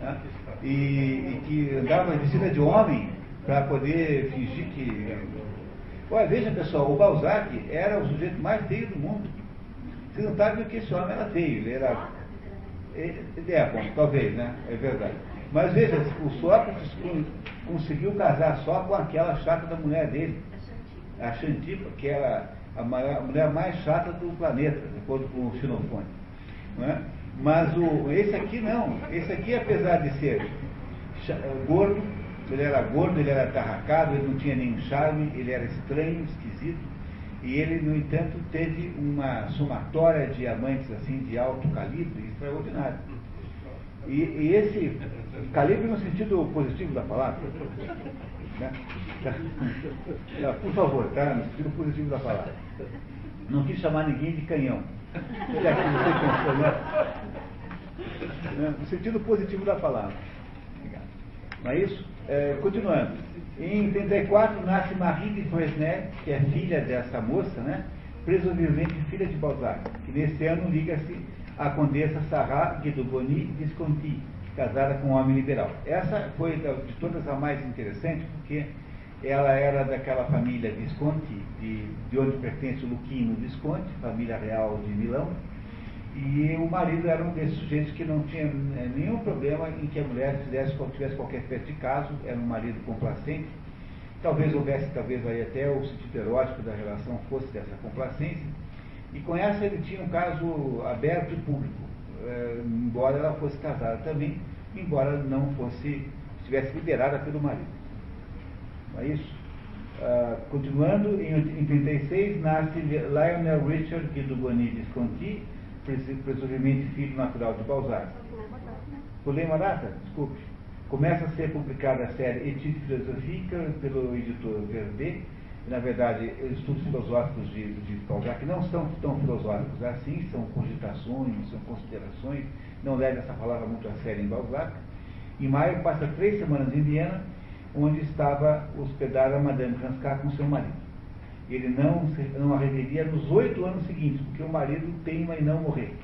né? e, e que andava vestida de homem para poder fingir que. Olha, veja pessoal, o Balzac era o sujeito mais feio do mundo. Vocês não sabem que esse homem era feio, ele era. Ele, é, bom, talvez, né? É verdade. Mas veja, o Sócrates conseguiu casar só com aquela chata da mulher dele, a Xantipa, que era a, maior, a mulher mais chata do planeta, de acordo com o Xenofone. É? Mas o, esse aqui não. Esse aqui, apesar de ser gordo, ele era gordo, ele era atarracado, ele não tinha nenhum charme, ele era estranho, esquisito. E ele, no entanto, teve uma somatória de amantes assim, de alto calibre extraordinário. E, e esse calibre no sentido positivo da palavra. Né? Por favor, tá? No sentido positivo da palavra. Não quis chamar ninguém de canhão. Já que você pensou, né? No sentido positivo da palavra. Não é isso? É, continuando. Em 34 nasce Marie de Fresnay, que é filha dessa moça, né? presumivelmente filha de Balzac, que nesse ano liga-se à condessa Sarah Guidoboni Visconti, casada com um homem liberal. Essa foi de todas a mais interessante, porque ela era daquela família Visconti, de, de onde pertence o Luquino Visconti, família real de Milão, e o marido era um desses sujeitos que não tinha é, nenhum problema em que a mulher fizesse, tivesse qualquer espécie de caso, era um marido complacente. Talvez houvesse, talvez aí até o sentido erótico da relação fosse dessa complacência. E com essa ele tinha um caso aberto e público, é, embora ela fosse casada também, embora não fosse, estivesse liderada pelo marido. Não é isso? Uh, continuando, em 86 nasce Lionel Richard Guido Boni Visconti, presumivelmente filho natural de Balzac. Pulei uma data? Desculpe. Começa a ser publicada a série Etudes Philosophiques pelo editor Verde. Na verdade, estudos filosóficos de, de Balzac não são tão filosóficos assim, são cogitações, são considerações. Não leve essa palavra muito a sério em Balzac. Em maio, passa três semanas em Viena, onde estava hospedada Madame Ranscar com seu marido ele não, não a reveria nos oito anos seguintes, porque o marido teima em não morrer.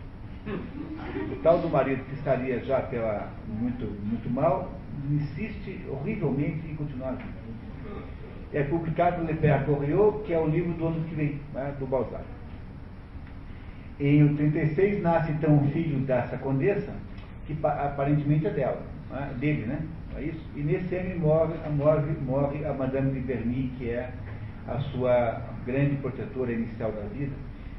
O tal do marido que estaria já pela, muito, muito mal, insiste horrivelmente em continuar vivo. É publicado Le Père Goriot, que é o livro do ano que vem, né, do Balzac. Em 36 nasce então o filho dessa condessa, que aparentemente é dela, né, dele, né? É isso? E nesse ano morre, morre, morre a Madame de Berny, que é a sua grande protetora inicial da vida,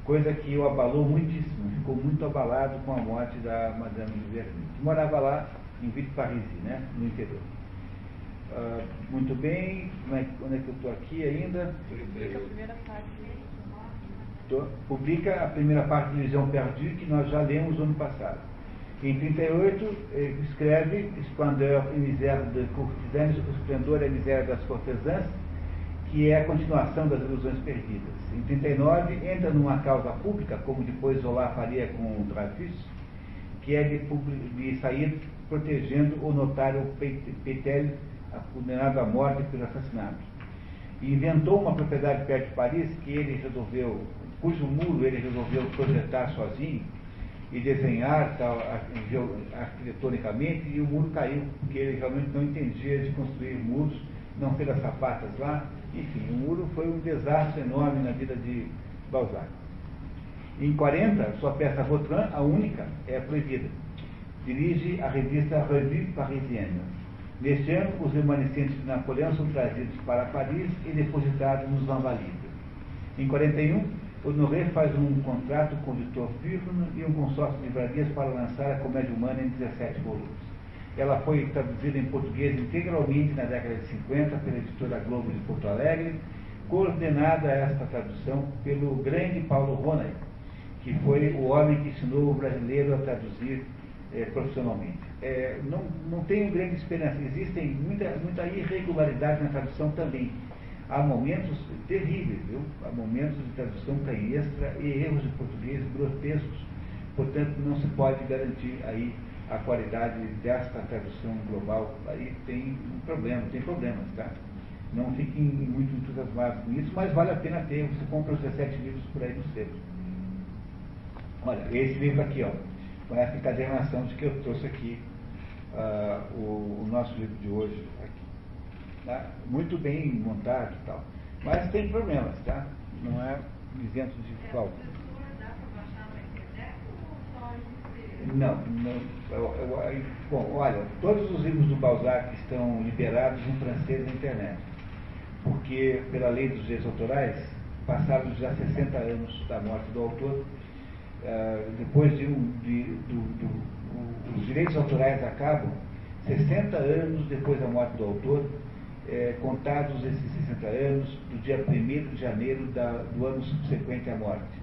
coisa que o abalou muitíssimo, ficou muito abalado com a morte da Madame de Berny, que morava lá em Ville-Paris, né, no interior. Uh, muito bem, é, onde é que eu estou aqui ainda? Publica a primeira parte. Tô, publica a primeira parte de Lisão Perdu, que nós já lemos ano passado. Em 38, escreve Esplendeur e Misère de Courtisanes, o esplendor e a miséria das cortesãs, que é a continuação das ilusões perdidas. Em 39, entra numa causa pública, como depois Zola faria com o Dreyfus, que é de, de sair protegendo o notário Petel, condenado à morte por assassinato. E inventou uma propriedade perto de Paris que ele resolveu, cujo muro ele resolveu projetar sozinho e desenhar tal, arquitetonicamente, e o muro caiu, porque ele realmente não entendia de construir muros, não fez as sapatas lá, enfim, o muro foi um desastre enorme na vida de Balzac. Em 40, sua peça Vautrin, a única, é proibida. Dirige a revista Revue Parisienne. Neste ano, os remanescentes de Napoleão são trazidos para Paris e depositados nos Invalides. Em 41, Honoré faz um contrato com o Vitor Firmo e um consórcio de livrarias para lançar a Comédia Humana em 17 volumes. Ela foi traduzida em português integralmente na década de 50 pela editora Globo de Porto Alegre, coordenada esta tradução pelo grande Paulo Ronay, que foi o homem que ensinou o brasileiro a traduzir eh, profissionalmente. É, não, não tenho grande esperança, existem muita, muita irregularidade na tradução também. Há momentos terríveis, viu? Há momentos de tradução canhestra e erros de português grotescos. Portanto, não se pode garantir aí a qualidade desta tradução global, aí tem um problema, tem problemas, tá? Não fiquem muito entusiasmados com isso, mas vale a pena ter. Você compra os 17 livros por aí no sebo. Olha, esse livro aqui, ó, com essa encadernação de que eu trouxe aqui uh, o, o, nosso livro de hoje aqui. Tá? Muito bem montado e tal. Mas tem problemas, tá? Não é isento de falta. Não, não eu, eu, bom, olha, todos os livros do Balzac estão liberados em francês na internet, porque pela lei dos direitos autorais, passados já 60 anos da morte do autor, uh, depois de, de do, do, os direitos autorais acabam 60 anos depois da morte do autor, é, contados esses 60 anos, do dia 1 de janeiro da, do ano subsequente à morte.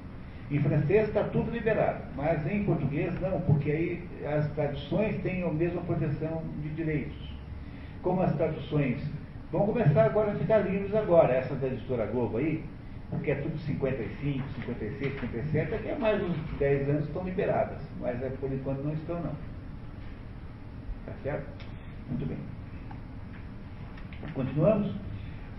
Em francês está tudo liberado, mas em português não, porque aí as traduções têm a mesma proteção de direitos. Como as traduções vão começar agora a ficar livres agora, essa da editora Globo aí, porque é tudo 55, 56, 57, até mais uns 10 anos estão liberadas, mas é, por enquanto não estão não. Tá certo? Muito bem. Continuamos?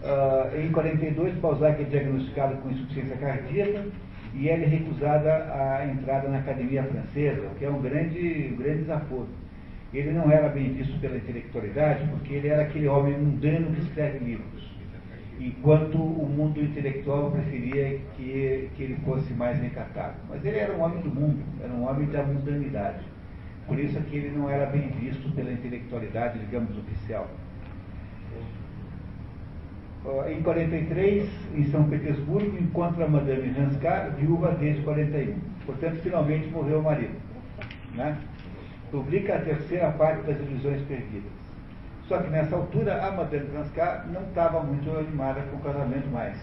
Uh, em 42, Balzac é diagnosticado com insuficiência cardíaca e ele é recusada a entrada na academia francesa, o que é um grande, um grande desaforo. Ele não era bem visto pela intelectualidade, porque ele era aquele homem mundano que escreve livros, enquanto o mundo intelectual preferia que, que ele fosse mais recatado. Mas ele era um homem do mundo, era um homem da mundanidade. Por isso é que ele não era bem visto pela intelectualidade, digamos, oficial. Em 43, em São Petersburgo, encontra a Madame Hanskar, viúva desde 41. Portanto, finalmente morreu o marido. Né? Publica a terceira parte das ilusões perdidas. Só que nessa altura, a Madame Hanskar não estava muito animada com o casamento mais.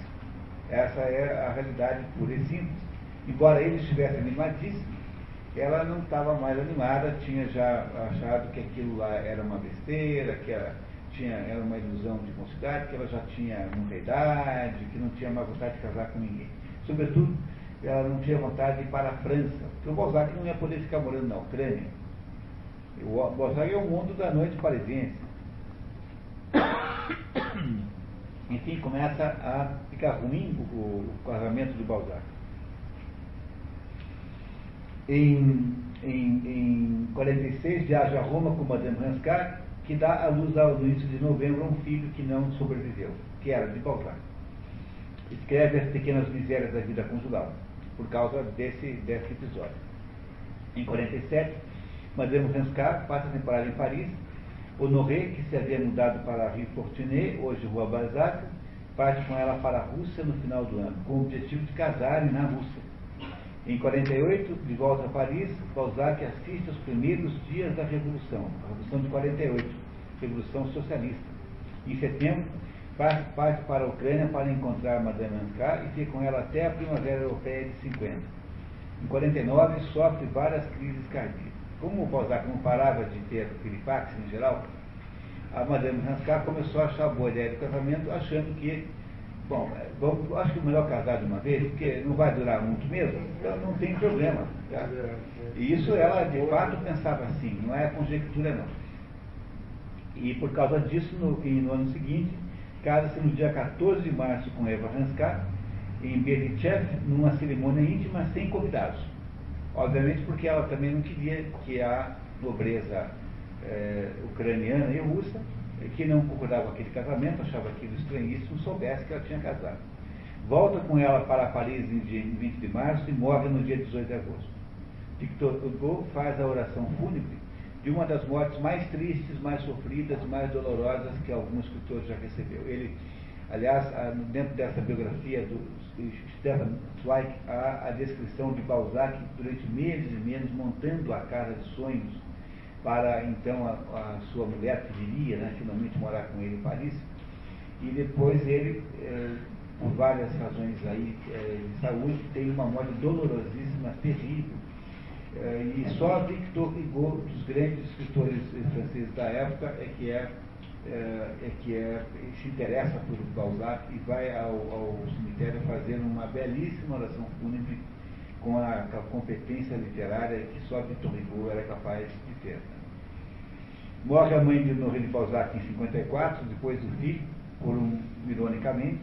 Essa é a realidade pura e simples. Embora ele estivesse animadíssimo, ela não estava mais animada, tinha já achado que aquilo lá era uma besteira, que era tinha, era uma ilusão de mocidade, que ela já tinha muita idade, que não tinha mais vontade de casar com ninguém. Sobretudo, ela não tinha vontade de ir para a França, porque o Balzac não ia poder ficar morando na Ucrânia. O Balzac é o mundo da noite parisiense. [COUGHS] Enfim, começa a ficar ruim o, o casamento de Balzac. Em em, em 46, viaja a Roma com Madame Ranscar, que dá à luz ao início de novembro um filho que não sobreviveu, que era de Balzac. Escreve as pequenas misérias da vida conjugal, por causa desse, desse episódio. Em 47, Madame Ranscar passa a temporada em Paris. Honoré, que se havia mudado para a Rue Fortuné, hoje Rua Balzac, parte com ela para a Rússia no final do ano, com o objetivo de casarem na Rússia. Em 48, de volta a Paris, Balzac assiste aos primeiros dias da Revolução, a Revolução de 48, Revolução Socialista. Em setembro, parte para a Ucrânia para encontrar Madame Anscar e fica com ela até a Primavera Europeia de 50. Em 49, sofre várias crises cardíacas. Como o Balzac não parava de ter piripax em geral, a Madame Anscar começou a achar boa ideia do casamento, achando que Bom, é, vamos, acho que é melhor casar de uma vez, porque não vai durar muito mesmo, então não tem problema. Tá? E isso ela de fato pensava assim, não é conjectura não. E por causa disso, no, no ano seguinte, casa-se no dia 14 de março com Eva Hanskar, em Berdichev, numa cerimônia íntima sem convidados. Obviamente porque ela também não queria que a nobreza é, ucraniana e russa que não concordava com aquele casamento, achava aquilo estranhíssimo, soubesse que ela tinha casado. Volta com ela para Paris em 20 de março e morre no dia 18 de agosto. Victor Hugo faz a oração fúnebre de uma das mortes mais tristes, mais sofridas, mais dolorosas que algum escritor já recebeu. Ele, aliás, dentro dessa biografia do Stefan Zweig, há a descrição de Balzac durante meses e meses montando a casa de sonhos para então a, a sua mulher que viria né, finalmente morar com ele em Paris. E depois ele, eh, por várias razões aí eh, de saúde, tem uma morte dolorosíssima, terrível. Eh, e só Victor Hugo, dos grandes escritores franceses da época, é que é, é que é, se interessa por Balzac e vai ao, ao cemitério fazer uma belíssima oração fúnebre com a, a competência literária que só Victor Hugo era capaz de ter. Morre a mãe de Henri de Balzac em 54, depois do filho, por um, ironicamente,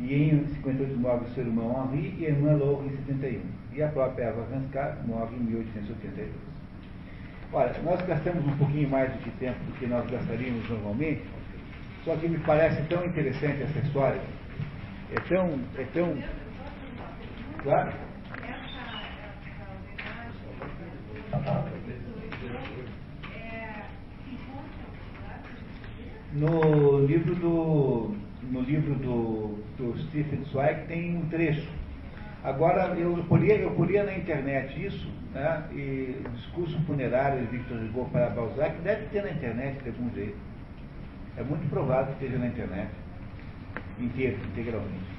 e em 58 morre seu irmão Henri e a irmã Laure em 71. E a própria Eva Ranscar morre em 1882. Olha, nós gastamos um pouquinho mais que tempo do que nós gastaríamos normalmente, só que me parece tão interessante essa história. É tão. É tão. Claro? No livro do, no livro do, do Stephen Zweig tem um trecho. Agora, eu poria, eu na internet isso, né, e discurso funerário de Victor Hugo para Balzac deve ter na internet de algum jeito. É muito provável que esteja na internet, inteiro, integralmente.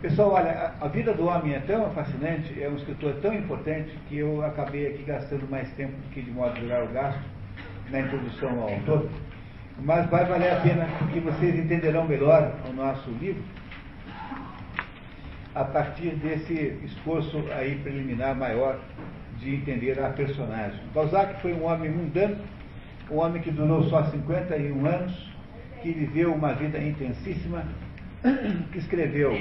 Pessoal, olha, a, a, vida do homem é tão fascinante, é um escritor tão importante, que eu acabei aqui gastando mais tempo do que de modo geral eu gasto na introdução ao autor mas vai valer a pena porque vocês entenderão melhor o nosso livro a partir desse esforço aí preliminar maior de entender a personagem. Balzac foi um homem mundano, um homem que durou só 51 anos, que viveu uma vida intensíssima, que escreveu,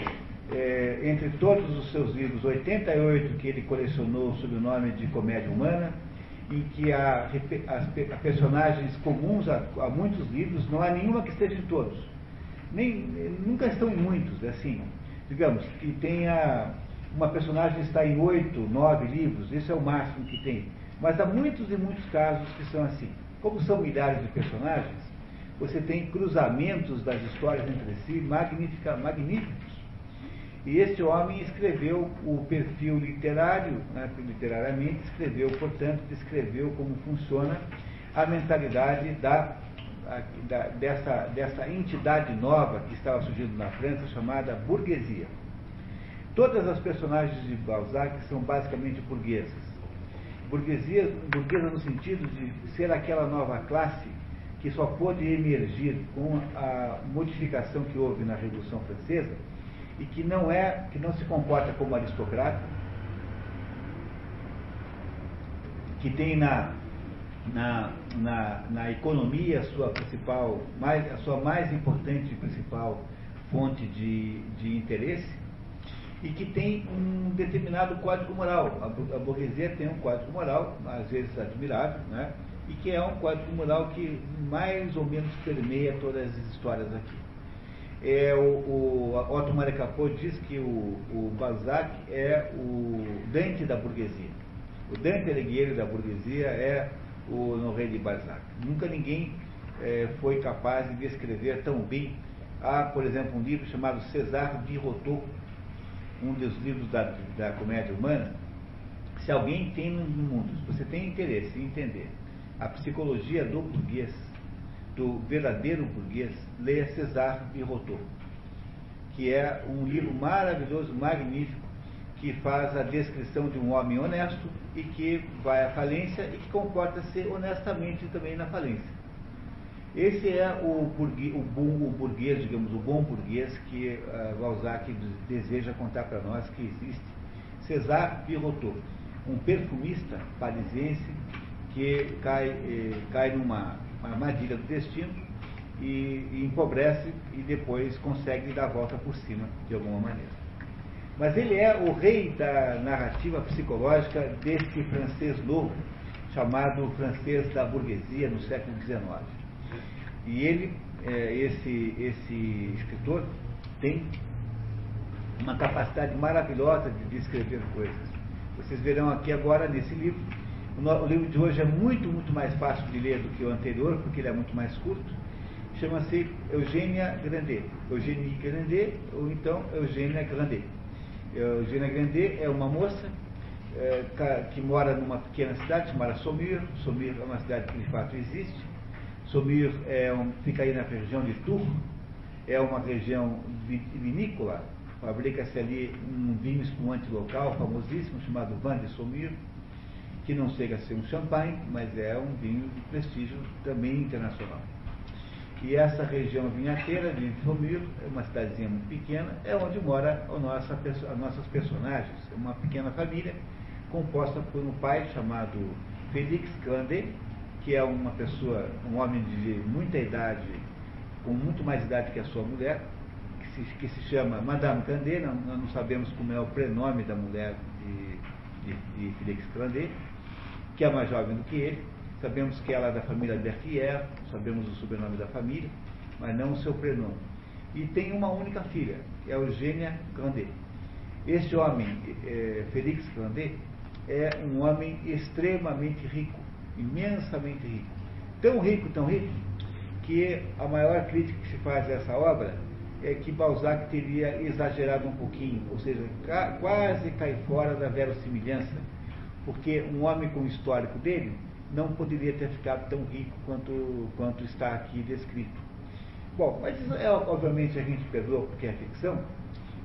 é, entre todos os seus livros, 88 que ele colecionou sob o nome de Comédia Humana, em que há, as, personagens comuns a, a, muitos livros, não há nenhuma que esteja em todos. Nem, nunca estão em muitos, é assim. Digamos, que tenha uma personagem está em oito, nove livros, isso é o máximo que tem. Mas há muitos e muitos casos que são assim. Como são milhares de personagens, você tem cruzamentos das histórias entre si magnífica, magníficos. E este homem escreveu o perfil literário, né, literariamente escreveu, portanto, descreveu como funciona a mentalidade da, da, dessa, dessa entidade nova que estava surgindo na França, chamada burguesia. Todas as personagens de Balzac são basicamente burguesas. Burguesia, burguesa no sentido de ser aquela nova classe que só pôde emergir com a modificação que houve na Revolução Francesa, e que não é, que não se comporta como aristocrata, que tem na, na, na, na economia a sua principal, mais, a sua mais importante e principal fonte de, de interesse, e que tem um determinado código moral. A, a burguesia tem um código moral, às vezes admirável, né? e que é um código moral que mais ou menos permeia todas as histórias aqui. É, o, o Otto Maricapô diz que o, o Balzac é o Dante da burguesia. O Dante Alighieri da burguesia é o Noré de Balzac. Nunca ninguém é, foi capaz de descrever tão bem. Há, por exemplo, um livro chamado César Birotteau, um dos livros da, da comédia humana. Se alguém tem no mundo, se você tem interesse em entender a psicologia do burguês, do verdadeiro burguês, leia César Birotteau, que é um livro maravilhoso, magnífico, que faz a descrição de um homem honesto e que vai à falência e que comporta-se honestamente também na falência. Esse é o burguês, o, bom, o burguês, digamos, o bom burguês que uh, Balzac deseja contar para nós que existe. César Birotteau, um perfumista parisiense que cai, eh, cai numa armadilha do destino e, e empobrece e depois consegue dar a volta por cima de alguma maneira. Mas ele é o rei da narrativa psicológica desse francês novo, chamado francês da burguesia no século XIX. E ele, é, esse, esse escritor, tem uma capacidade maravilhosa de descrever coisas. Vocês verão aqui agora nesse livro. O livro de hoje é muito, muito mais fácil de ler do que o anterior, porque ele é muito mais curto. Chama-se Eugênia Grandet. Eugênie Grandet, ou então Eugênia Grandet. Eugênia Grandet é uma moça é, que mora numa pequena cidade chamada Somir. Somir é uma cidade que de fato existe. Somir é um, fica aí na região de Tours, é uma região vinícola. Fabrica-se ali um vinho espumante local famosíssimo chamado Vin de Somir, que não chega a ser um champanhe, mas é um vinho de prestígio também internacional. E essa região vinhateira de Infomir, é uma cidadezinha muito pequena, é onde mora a nossa, as nossas personagens. É uma pequena família composta por um pai chamado Félix Candé, que é uma pessoa, um homem de muita idade, com muito mais idade que a sua mulher, que se, que se chama Madame Candé, não, não sabemos como é o prenome da mulher de, de, de Félix Candé, que é mais jovem do que ele Sabemos que ela é da família Berthier, sabemos o sobrenome da família, mas não o seu prenome. E tem uma única filha, que é Eugênia Grandet. Este homem, é, Félix Grandet, é um homem extremamente rico, imensamente rico. Tão rico, tão rico, que a maior crítica que se faz a essa obra é que Balzac teria exagerado um pouquinho, ou seja, quase cai fora da verossimilhança, porque um homem com o histórico dele não poderia ter ficado tão rico quanto, quanto está aqui descrito. Bom, mas isso é, obviamente a gente perdoa porque é ficção.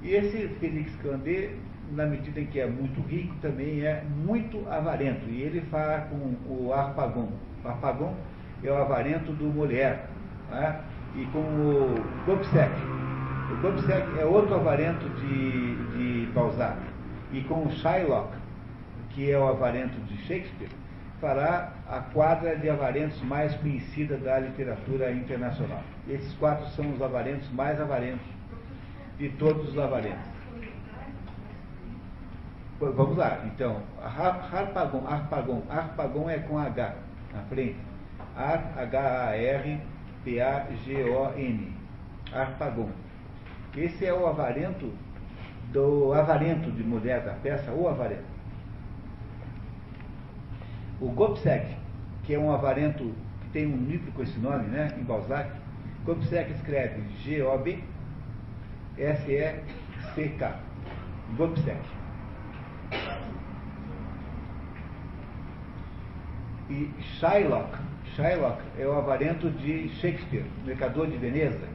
E esse Félix Candé, na medida em que é muito rico, também é muito avarento. E ele fala com o Arpagon. O Arpagon é o avarento do mulher. Né? E com o Gobsec. O Gobsec é outro avarento de, de Balzac. E com o Shylock, que é o avarento de Shakespeare, fará a quadra de avarentos mais conhecida da literatura internacional. Esses quatro são os avarentos mais avarentos de todos os avarentos. Vamos lá, então, Harpagon, Harpagon, Harpagon é com H na frente. H-A-R-P-A-G-O-N. Harpagon. Esse é o avarento do avarento de mulher da peça, o avarento. O Gobsek, que é um avarento que tem um livro com esse nome, né, em Balzac, Gobsek escreve G-O-B-S-E-C-K. Gobsek. E Shylock, Shylock é o avarento de Shakespeare, Mercador de Veneza.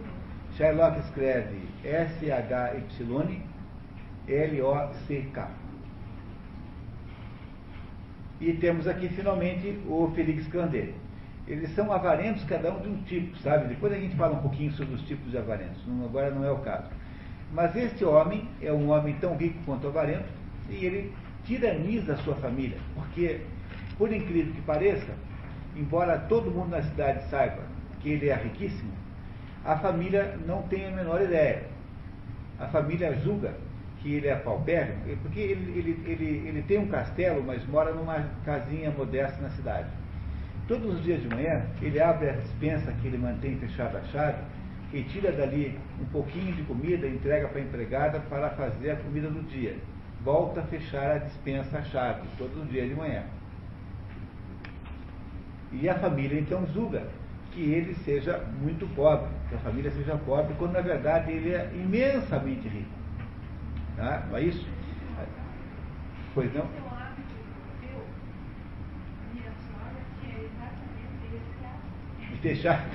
Shylock escreve S-H-Y-L-O-C-K. E temos aqui finalmente o Félix Candé. Eles são avarentos, cada um de um tipo, sabe? Depois a gente fala um pouquinho sobre os tipos de avarentos, agora não é o caso. Mas este homem é um homem tão rico quanto avarento e ele tiraniza a sua família, porque, por incrível que pareça, embora todo mundo na cidade saiba que ele é riquíssimo, a família não tem a menor ideia. A família julga que ele é paupérrimo, é porque ele, ele, ele, ele tem um castelo, mas mora numa casinha modesta na cidade. Todos os dias de manhã, ele abre a dispensa que ele mantém fechada a chave e tira dali um pouquinho de comida, entrega para a empregada para fazer a comida do dia. Volta a fechar a dispensa a chave, todos os dias de manhã. E a família então julga que ele seja muito pobre, que a família seja pobre, quando na verdade ele é imensamente rico. Tá? Não é isso? Pois não? De fechar. [LAUGHS]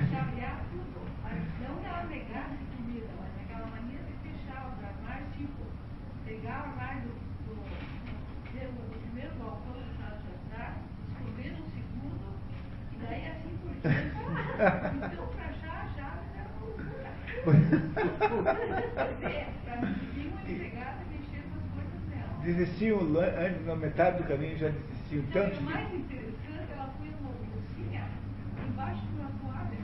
Tipo, e assim. [LAUGHS] Então, pra achar a chave era uma loucura. [LAUGHS] Pra conseguir uma empregada mexer com as coisas dela. Desistiam lá- antes, na metade do caminho já desistiam Não, e tanto o mais interessante, ela põe uma bolsinha embaixo de uma toalha,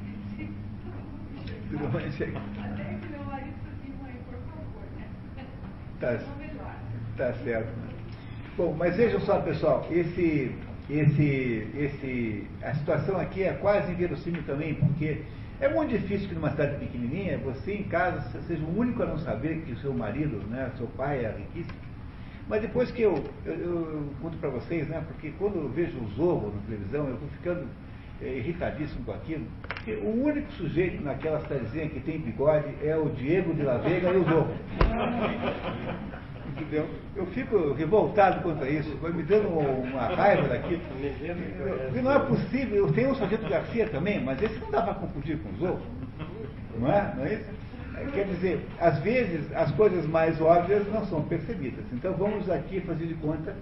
[LAUGHS] chega. Até que meu marido falou assim, mãe, por favor, né? Tá. Tá certo. Bom, mas vejam só, pessoal, esse, esse, esse, a situação aqui é quase inverossímil também, porque é muito difícil que numa cidade pequenininha, você em casa seja o único a não saber que o seu marido, né, seu pai é riquíssimo. Mas depois que eu, eu, eu conto para vocês, né, porque quando eu vejo o Zorro na televisão, eu vou ficando eh, irritadíssimo com aquilo, porque o único sujeito naquela cidadezinha que tem bigode é o Diego de la Vega e o Zorro. [LAUGHS] Entendeu? Eu fico revoltado contra isso, vai me dando uma raiva daquilo. Porque não é possível, tem o Sargento Garcia também, mas esse não dá para confundir com os outros. Não é? Não é isso? Quer dizer, às vezes as coisas mais óbvias não são percebidas. Então vamos aqui fazer de conta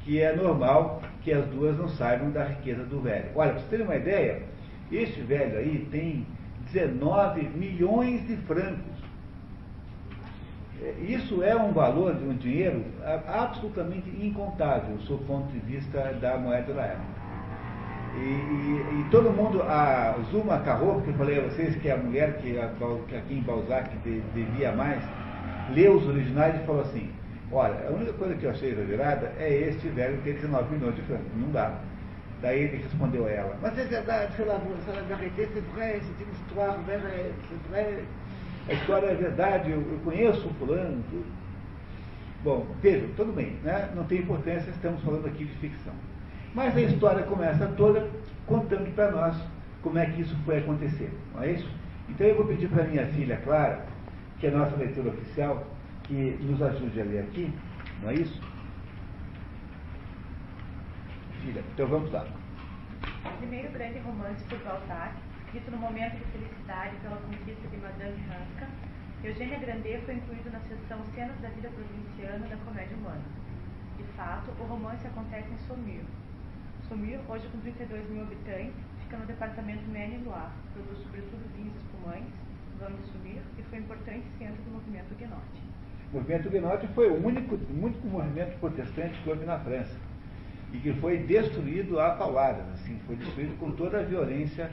que é normal que as duas não saibam da riqueza do velho. Olha, para vocês terem uma ideia, este velho aí tem 19 milhões de francos. É, Isso é um valor de um dinheiro absolutamente incontável, sob o ponto de vista da moeda da época. E, e- e todo mundo, a Zuma Carro, que eu falei a vocês que é a mulher que, aqui em Balzac de- devia mais, leu os originais e falou assim, olha, a única coisa que eu achei exagerada é este velho ter 19 milhões de francos, não dá. Daí ele respondeu a ela, mas é verdade, sei lá, sei lá, vérité, c'est vrai, c'est une histoire, vraie, c'est vrai. A história é verdade, eu, eu conheço o fulano, tudo. Bom, vejam, tudo bem, né? não tem importância, estamos falando aqui de ficção. Mas a história começa toda contando para nós como é que isso foi acontecer, não é isso? Então eu vou pedir para minha filha Clara, que é a nossa leitura oficial, que nos ajude a ler aqui, não é isso? Filha, então vamos lá. O primeiro grande romance por Balzac, escrito no momento de felicidade pela conquista de Madame Hanska, Eugênia Grandet foi incluído na seção Cenas da Vida Provinciana da Comédia Humana. De fato, o romance acontece em Saumur. Saumur, hoje com 32 mil habitantes, fica no departamento Maine-Loire, produz sobretudo vinhos espumantes, vão de Saumur e foi um importante centro do movimento Huguenote. O movimento Huguenote foi o único, único movimento protestante que houve na França e que foi destruído a pauladas, assim, foi destruído com toda a violência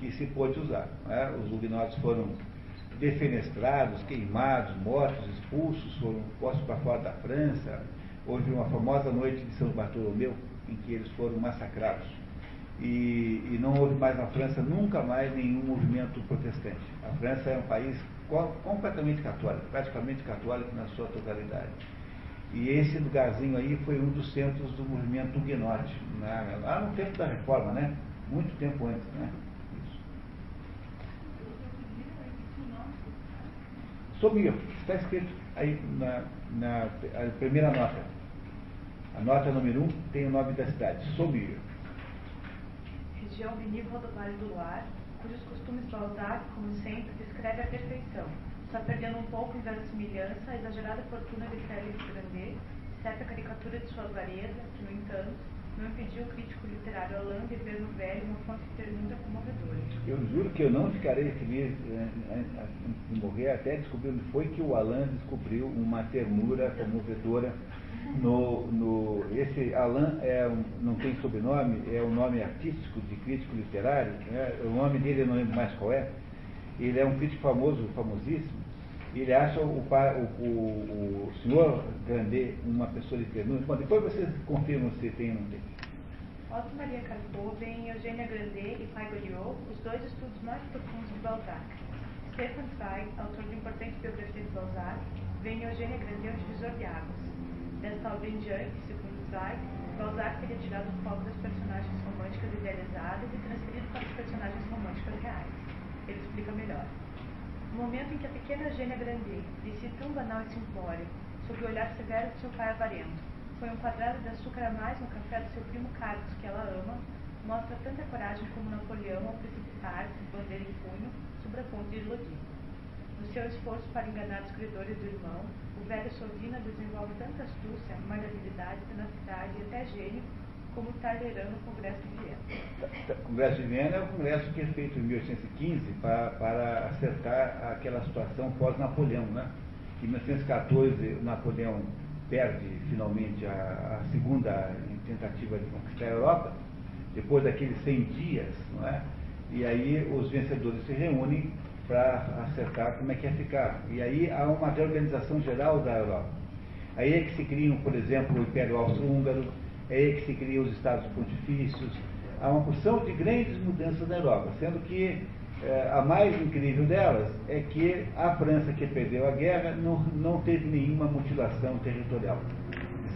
que se pôde usar. né? Os huguenotes foram defenestrados, queimados, mortos, expulsos, foram postos para fora da França. Houve uma famosa noite de São Bartolomeu em que eles foram massacrados. E, e não houve mais na França nunca mais nenhum movimento protestante. A França é um país co- completamente católico, praticamente católico na sua totalidade. E esse lugarzinho aí foi um dos centros do movimento huguenote, né? lá no tempo da reforma, né? Muito tempo antes, né? Isso. Somir, está escrito aí na, na primeira nota. A nota número um tem o nome da cidade, Somir. Região vinícola do Vale do Loire, cujos costumes Balzac, como sempre, descreve à perfeição, só perdendo um pouco em verossimilhança a exagerada fortuna de Félix Grandet, certa caricatura de sua avareza, que, no entanto, não impediu o crítico literário Alain de ver no velho uma fonte de ternura comovedora. Eu juro que eu não ficarei feliz eh, eh, de morrer até descobrir onde foi que o Alain descobriu uma ternura comovedora no, no esse Alain é um- não tem sobrenome, é o nome artístico de crítico literário, né? o nome dele eu não lembro mais qual é. Ele é um crítico famoso, famosíssimo, Ele acha o, o, o, o senhor Grandet uma pessoa de ternura. Bom, depois vocês confirmam se tem ou não tem. Otto Maria em Eugênia Grandet e Pai Goriot, os dois estudos mais profundos de Balzac. Stefan Zweig, autor de importante biografia de Balzac, vem em Eugênia Grandet, o divisor de águas. Desta obra em diante, segundo Zweig, Balzac teria tirado o foco das personagens românticas idealizadas e transferido para as personagens românticas reais. Ele explica melhor. No momento em que a pequena Eugênia Grandet visita um banal e simplório, sob o olhar severo de seu pai avarento, põe um quadrado de açúcar a mais no café do seu primo Carlos, que ela ama, mostra tanta coragem como Napoleão ao precipitar-se, bandeira em punho, sobre a ponte de Lodi. No seu esforço para enganar os credores do irmão, o velho Sovina desenvolve tanta astúcia, malhabilidade, tenacidade e até gênio, como Talleyrand no Congresso de Viena. O Congresso de Viena é o congresso que é feito em 1815 para, para acertar aquela situação pós-Napoleão. Né? Em 1914, Napoleão perde finalmente a, a, segunda tentativa de conquistar a Europa, depois daqueles 100 dias, não é? e aí os vencedores se reúnem para acertar como é que ia ficar. E aí há uma reorganização geral da Europa. Aí é que se criam, por exemplo, o Império Austro-Húngaro, é aí que se criam os Estados Pontifícios. Há uma porção de grandes mudanças na Europa, sendo que é, a mais incrível delas é que a França, que perdeu a guerra, não, não teve nenhuma mutilação territorial.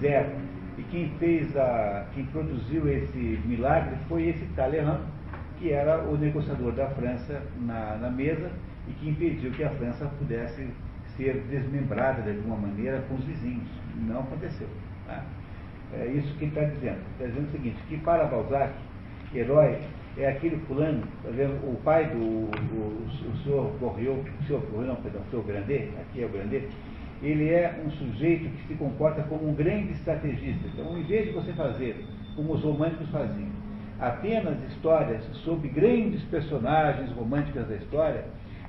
Zero. E quem fez a. quem produziu esse milagre foi esse Talleyrand, que era o negociador da França na, na mesa e que impediu que a França pudesse ser desmembrada de alguma maneira com os vizinhos. Não aconteceu. Né? É isso que ele está dizendo. Está dizendo o seguinte, que para Balzac, herói é aquele fulano, tá vendo? o pai do o, o senhor Borriot, o senhor Borriot, não, perdão, o senhor Grandet, aqui é o Grandet, ele é um sujeito que se comporta como um grande estrategista. Então, em vez de você fazer como os românticos faziam, apenas histórias sobre grandes personagens românticas da história,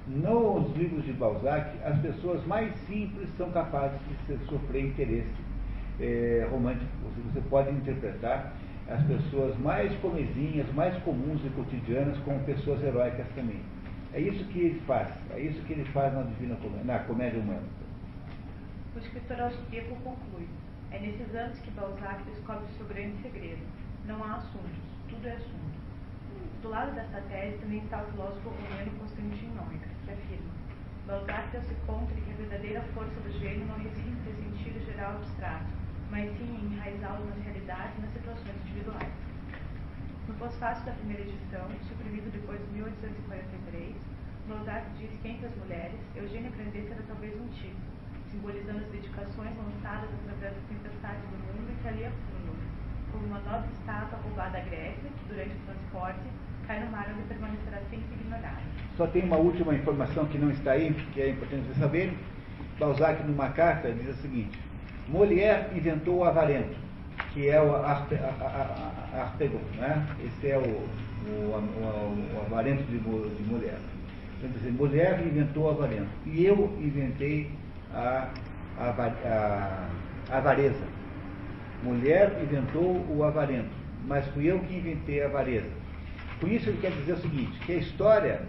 nos livros de Balzac, as pessoas mais simples são capazes de sofrer interesse é, romântico. Você pode interpretar as pessoas mais comezinhas, mais comuns e cotidianas como pessoas heróicas também. É isso que ele faz, é isso que ele faz na Divina Comédia, na Comédia Humana. O escritor austríaco conclui, é nesses anos que Balzac descobre seu grande segredo. Não há assuntos, tudo é assunto. Do lado dessa tese também está o filósofo romano Constantin Neumann, que afirma, Balzac deu-se conta de que a verdadeira força do gênio não reside em ter sentido geral abstrato, mas sim em enraizá-lo nas realidades e nas situações individuais. No pós-fácil da primeira edição, suprimido depois de 1843, Balzac diz que entre as mulheres, Eugênia Grandet era talvez um tipo, simbolizando as dedicações lançadas através das tempestades do mundo e que ali afundam, como uma nova estátua roubada à Grécia, que durante o transporte cai no mar onde permanecerá sempre ignorada. Só tem uma última informação que não está aí, que é importante você saber. Balzac, numa carta, diz o seguinte: Molière inventou o avarento, que é o artegon, né? Esse é o, o, o, o avarento de, de Molière. Então, dizer, Molière inventou o avarento. E eu inventei a, a, a, a avareza. Mulher inventou o avarento, mas fui eu que inventei a avareza. Com isso ele quer dizer o seguinte, que a história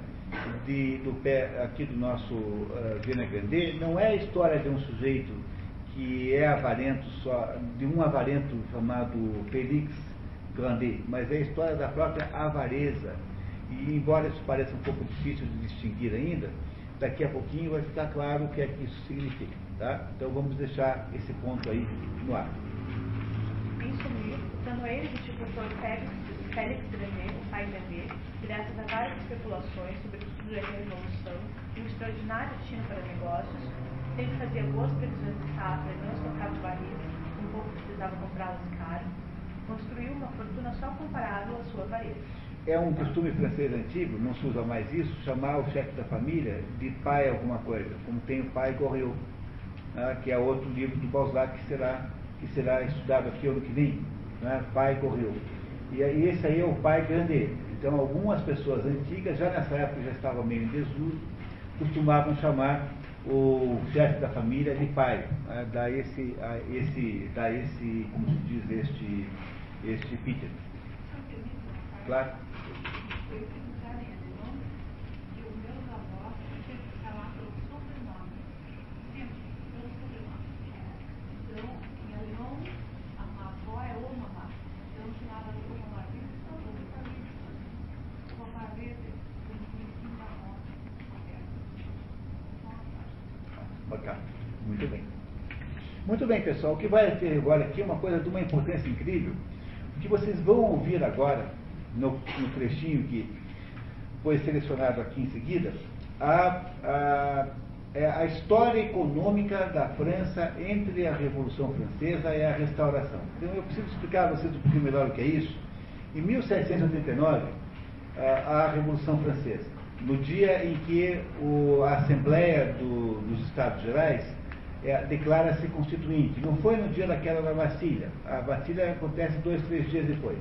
de, do pé aqui do nosso uh, Vena Grande não é a história de um sujeito que é avarento só, de um avarento chamado Félix Grandet, mas é a história da própria avareza. E embora isso pareça um pouco difícil de distinguir ainda, daqui a pouquinho vai ficar claro o que é que isso significa. Tá? Então vamos deixar esse ponto aí no ar. Em sumir, o ele do tipo Félix, Félix Grandet, o pai Grandet, graças a várias especulações sobre o estudo da Revolução e um extraordinário destino para negócios, sempre fazia boas previsões de safra e não estocava barris, um pouco precisava comprá-las caro, construiu uma fortuna só comparável à sua avareza. É um costume francês antigo, não se usa mais isso, chamar o chefe da família de pai alguma coisa, como tem o pai Goriot, né, que é outro livro do Balzac que será, que será estudado aqui ano que vem, né, pai Goriot. E, e esse aí é o pai Grandet. Então algumas pessoas antigas, já nessa época já estavam meio em desuso, costumavam chamar o chefe da família de pai, né, dá esse, esse, dá esse, como se diz, este, este Peter. Claro. Bem, pessoal. O que vai ter agora aqui é uma coisa de uma importância incrível. O que vocês vão ouvir agora, no, no trechinho que foi selecionado aqui em seguida, a, a, é a história econômica da França entre a Revolução Francesa e a Restauração. Então eu preciso explicar a vocês um pouquinho melhor o que é isso. Em 1789, a, Revolução Francesa, no dia em que o, a Assembleia do, dos Estados Gerais é, declara-se constituinte. Não foi no dia da queda da Bastilha. A Bastilha acontece dois, três dias depois.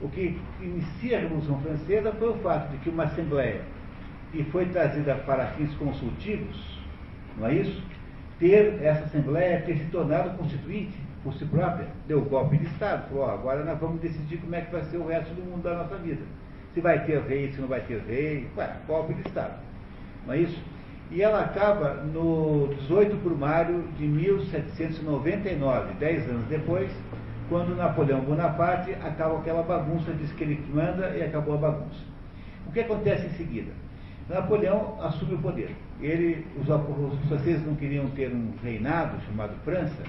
O que inicia a Revolução Francesa foi o fato de que uma Assembleia que foi trazida para fins consultivos, não é isso? Ter essa Assembleia ter se tornado constituinte por si própria, deu golpe de Estado, falou, ó, agora nós vamos decidir como é que vai ser o resto do mundo da nossa vida. Se vai ter rei, se não vai ter rei, ué, golpe de Estado. Não é isso? E ela acaba no 18 de maio de 1799, dez anos depois, quando Napoleão Bonaparte acaba aquela bagunça, diz que ele manda e acabou a bagunça. O que acontece em seguida? Napoleão assume o poder. Ele, os, os franceses não queriam ter um reinado chamado França,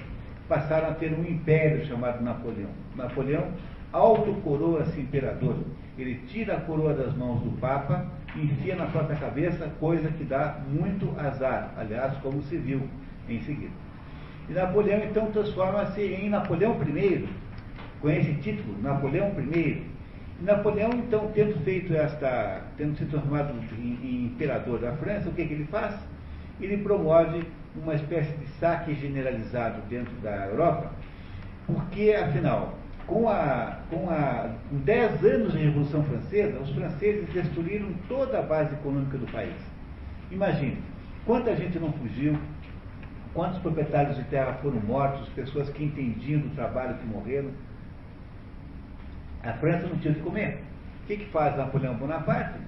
passaram a ter um império chamado Napoleão. Napoleão autocoroa-se imperador. Ele tira a coroa das mãos do Papa enfia na própria cabeça, coisa que dá muito azar, aliás, como se viu em seguida. E Napoleão então transforma-se em Napoleão I, com esse título, Napoleão I. E Napoleão, então, tendo feito esta, tendo se transformado em, imperador da França, o que, que ele faz? Ele promove uma espécie de saque generalizado dentro da Europa, porque, afinal, com, a, com, a, com 10 anos de Revolução Francesa, os franceses destruíram toda a base econômica do país. Imagine, quanta gente não fugiu, quantos proprietários de terra foram mortos, pessoas que entendiam do trabalho que morreram. A França não tinha o que comer. O que, que faz Napoleão Bonaparte?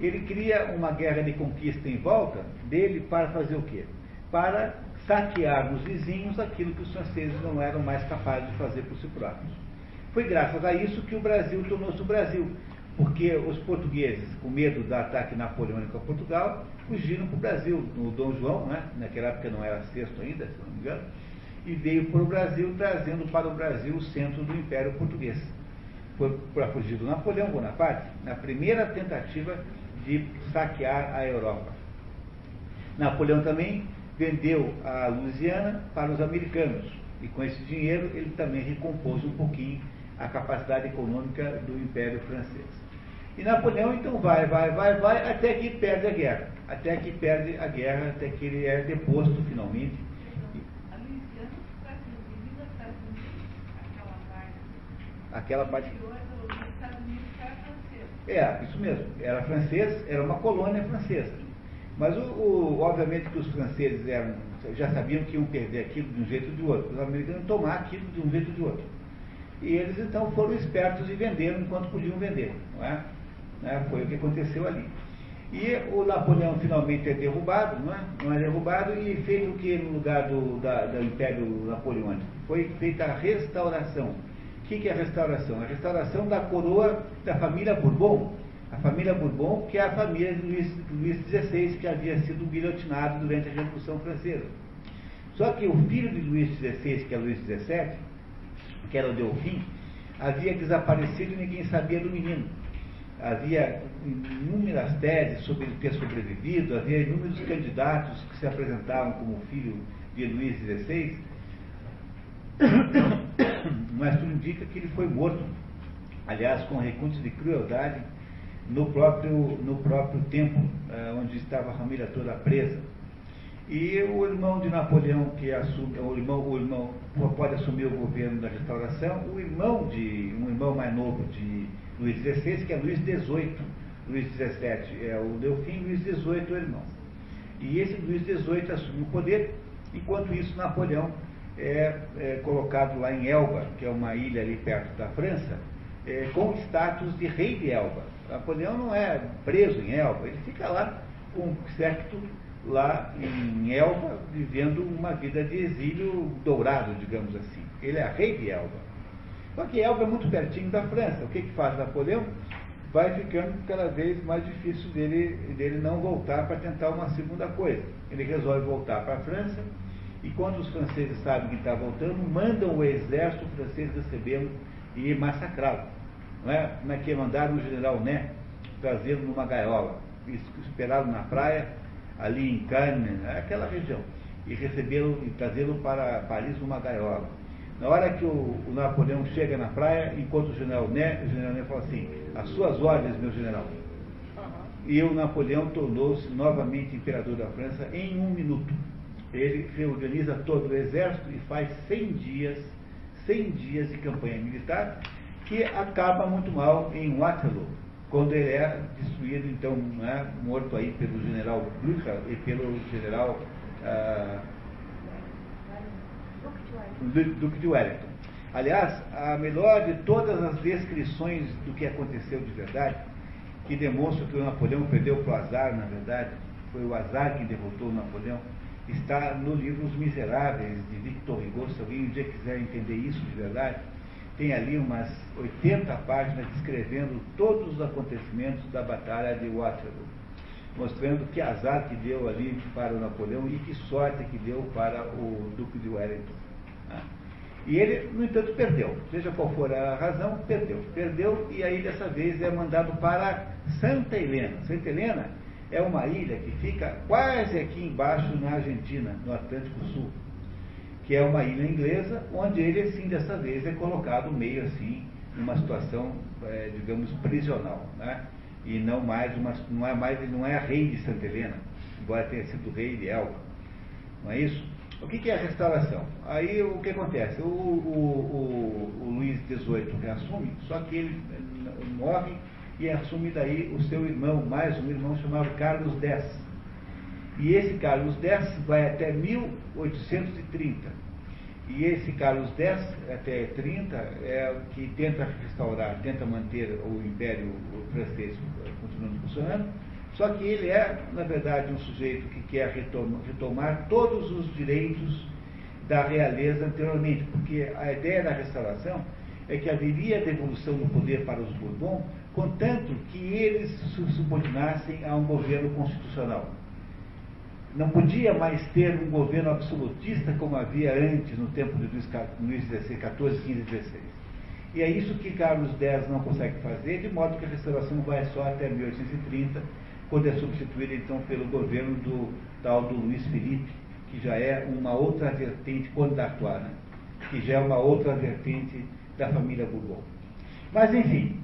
Ele cria uma guerra de conquista em volta dele para fazer o quê? Para saquear nos vizinhos aquilo que os franceses não eram mais capazes de fazer por si próprios. Foi graças a isso que o Brasil tornou-se o Brasil, porque os portugueses, com medo do ataque napoleônico a Portugal, fugiram para o Brasil, no Dom João, né? naquela época não era sexto ainda, se não me engano, e veio para o Brasil, trazendo para o Brasil o centro do Império Português. Foi para fugir do Napoleão Bonaparte, na primeira tentativa de saquear a Europa. Napoleão também vendeu a Louisiana para os americanos, e com esse dinheiro ele também recompôs um pouquinho a capacidade econômica do Império Francês. E Napoleão então vai, vai, vai, vai, até que perde a guerra. Até que perde a guerra, até que ele é deposto finalmente. Aquela parte. É, isso mesmo. Era francês, era uma colônia francesa. Mas, o, o, obviamente, que os franceses eram, já sabiam que iam perder aquilo de um jeito ou de outro. Os americanos tomar aquilo de um jeito ou de outro. E eles então foram espertos e venderam enquanto podiam vender. Não é? Né? Foi o que aconteceu ali. E o Napoleão finalmente é derrubado, não é? Não é derrubado e feito o que no lugar do, da, do Império Napoleônico? Foi feita a restauração. O que, que é a restauração? A restauração da coroa da família Bourbon. A família Bourbon, que é a família de Luís, Luís XVI, que havia sido guilhotinado durante a Revolução Francesa. Só que o filho de Luís XVI, que é Luís XVII, que era o Delfim, havia desaparecido e ninguém sabia do menino. Havia inúmeras teses sobre ele ter sobrevivido, havia inúmeros candidatos que se apresentavam como filho de Luís XVI, [COUGHS] mas tudo indica que ele foi morto, aliás, com recursos de crueldade, no próprio, no próprio templo, eh, onde estava a família toda presa. E o irmão de Napoleão, que assume, o irmão, o irmão pode assumir o governo da restauração, o irmão de, um irmão mais novo de Luís XVI, que é Luís XVIII. Luís XVII é o Delfim, Luís XVIII é o irmão. E esse Luís XVIII assume o poder, enquanto isso Napoleão é, é colocado lá em Elba, que é uma ilha ali perto da França, é, com status de rei de Elba. Napoleão não é preso em Elba, ele fica lá com certo lá em Elba, vivendo uma vida de exílio dourado, digamos assim. Ele é rei de Elba. Só que Elba é muito pertinho da França. O que, que faz Napoleão? vai ficando cada vez mais difícil dele, dele não voltar para tentar uma segunda coisa. Ele resolve voltar para a França e quando os franceses sabem que está voltando, mandam o exército francês recebê-lo e massacrá-lo. Não é? Como é que mandaram o general Né trazê-lo numa gaiola, esperá-lo na praia, ali em Cannes, aquela região, e recebê-lo e trazê-lo para Paris numa gaiola. Na hora que o, o, Napoleão chega na praia, encontra o general Né, o general Né fala assim, as suas ordens, meu general. E o Napoleão tornou-se novamente imperador da França em um minuto. Ele reorganiza todo o exército e faz 100 dias, 100 dias de campanha militar, que acaba muito mal em Waterloo, quando ele é destruído, então, né, morto aí pelo general Blücher e pelo general ah, Duque de Wellington. Aliás, a melhor de todas as descrições do que aconteceu de verdade, que demonstra que o Napoleão perdeu para o azar, na verdade, foi o azar que derrotou o Napoleão, está no livro Os Miseráveis, de Victor Hugo. Se alguém um dia quiser entender isso de verdade, tem ali umas 80 páginas descrevendo todos os acontecimentos da Batalha de Waterloo, mostrando que azar que deu ali para o Napoleão e que sorte que deu para o Duque de Wellington. Né? E ele, no entanto, perdeu. Seja qual for a razão, perdeu. Perdeu e aí dessa vez é mandado para Santa Helena. Santa Helena é uma ilha que fica quase aqui embaixo na Argentina, no Atlântico Sul que é uma ilha inglesa, onde ele, assim, dessa vez, é colocado meio assim, numa situação, é, digamos, prisional, né? E não mais uma, não é mais, não é rei de Santa Helena, embora tenha sido rei de Elba, não é isso? O que, que é a restauração? Aí o que acontece? O, o, o, o Luís XVIII reassume, só que ele morre e assume daí o seu irmão, mais um irmão chamado Carlos X. E esse Carlos X vai até 1830. E esse Carlos X, até 30, é o que tenta restaurar, tenta manter o Império francês continuando funcionando. Só que ele é, na verdade, um sujeito que quer retomar, retomar todos os direitos da realeza anteriormente, porque a ideia da restauração é que haveria devolução do poder para os Bourbon, contanto que eles se subordinassem a um governo constitucional. Não podia mais ter um governo absolutista como havia antes, no tempo de Luís XVI, 14, 15, 16. E é isso que Carlos X não consegue fazer, de modo que a restauração vai só até 1830, quando é substituída então pelo governo do tal do Luiz Felipe, que já é uma outra vertente, da né? que já é uma outra vertente da família Bourbon. Mas, enfim,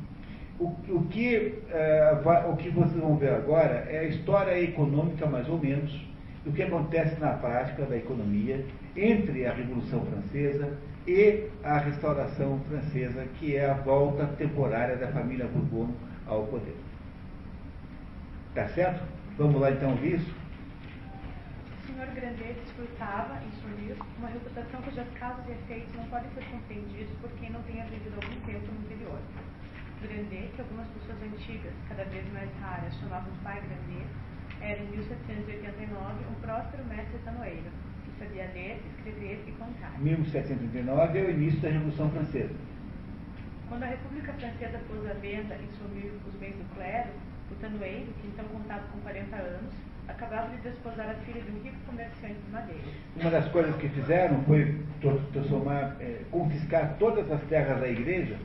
o, o, que, uh, o que vocês vão ver agora é a história econômica, mais ou menos, do que acontece na prática da economia entre a Revolução Francesa e a Restauração Francesa, que é a volta temporária da família Bourbon ao poder. Tá certo? Vamos lá então ver isso? O senhor Grandet desfrutava, em seu livro, uma reputação cujos causas e efeitos não podem ser compreendidos por quem não tenha vivido algum tempo no interior. Grandet, que algumas pessoas antigas, cada vez mais raras, chamavam de pai Grandet, era em 1789 um próspero mestre tanoeiro, que sabia ler, escrever e contar. 1789 é o início da Revolução Francesa. Quando a República Francesa pôs à venda e sumiu os bens do clero, o tanoeiro, que então contava com 40 anos, acabava de desposar a filha de um rico comerciante de madeira. Uma das coisas que fizeram foi transformar, é, confiscar todas as terras da igreja,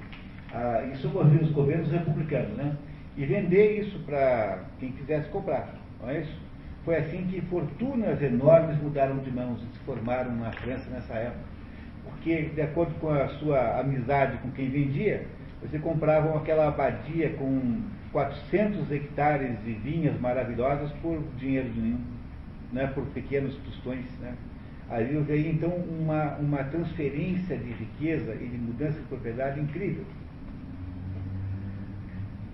ah, isso movia os governos republicanos, né? E vender isso para quem quisesse comprar. Não é isso? Foi assim que fortunas enormes mudaram de mãos e se formaram na França nessa época. Porque, de acordo com a sua amizade com quem vendia, você comprava aquela abadia com 400 hectares de vinhas maravilhosas por dinheiro nenhum, né, por pequenos tostões. Né? Ali veio então uma, uma transferência de riqueza e de mudança de propriedade incrível.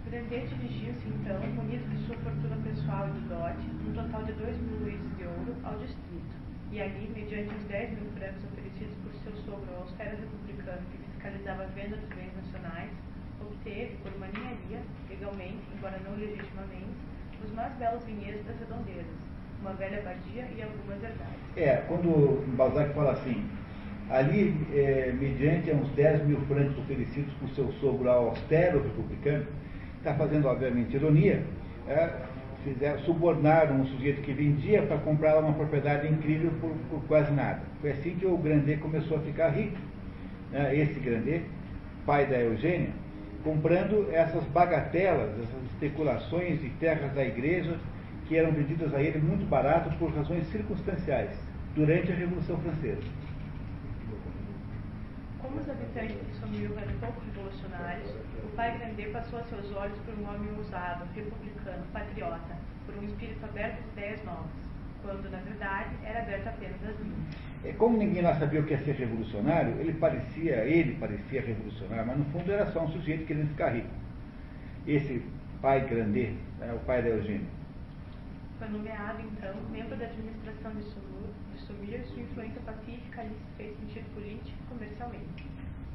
Grandet dirigiu-se, então, munido de sua fortuna pessoal e do dote, um total de dois luíses de ouro, ao distrito. E ali, mediante os 10 mil francos oferecidos por seu sogro ao austero republicano que fiscalizava a venda dos bens nacionais, obteve, por uma ninharia, legalmente, embora não legitimamente, os mais belos vinhedos das redondezas, uma velha abadia e algumas herdades. É, quando Balzac fala assim, ali, é, mediante uns 10 mil francos oferecidos por seu sogro ao austero republicano, está fazendo, obviamente, ironia, é, fizeram, subornaram um sujeito que vendia para comprar uma propriedade incrível por, por, quase nada. Foi assim que o Grandet começou a ficar rico. É, esse Grandet, pai da Eugênia, comprando essas bagatelas, essas especulações de terras da igreja que eram vendidas a ele muito barato por razões circunstanciais, durante a Revolução Francesa. Como os habitantes de Sommil eram pouco revolucionários, pai Grandet passou a seus olhos por um homem ousado, republicano, patriota, por um espírito aberto às ideias novas, quando, na verdade, era aberto apenas às minhas. É, como ninguém lá sabia o que ia ser revolucionário, ele parecia, ele parecia revolucionário, mas no fundo era só um sujeito querendo ficar rico. Esse pai Grandet, é o pai da Eugênia. Foi nomeado, então, membro da administração de Sumir, e sua influência pacífica lhe se fez sentido político e comercialmente.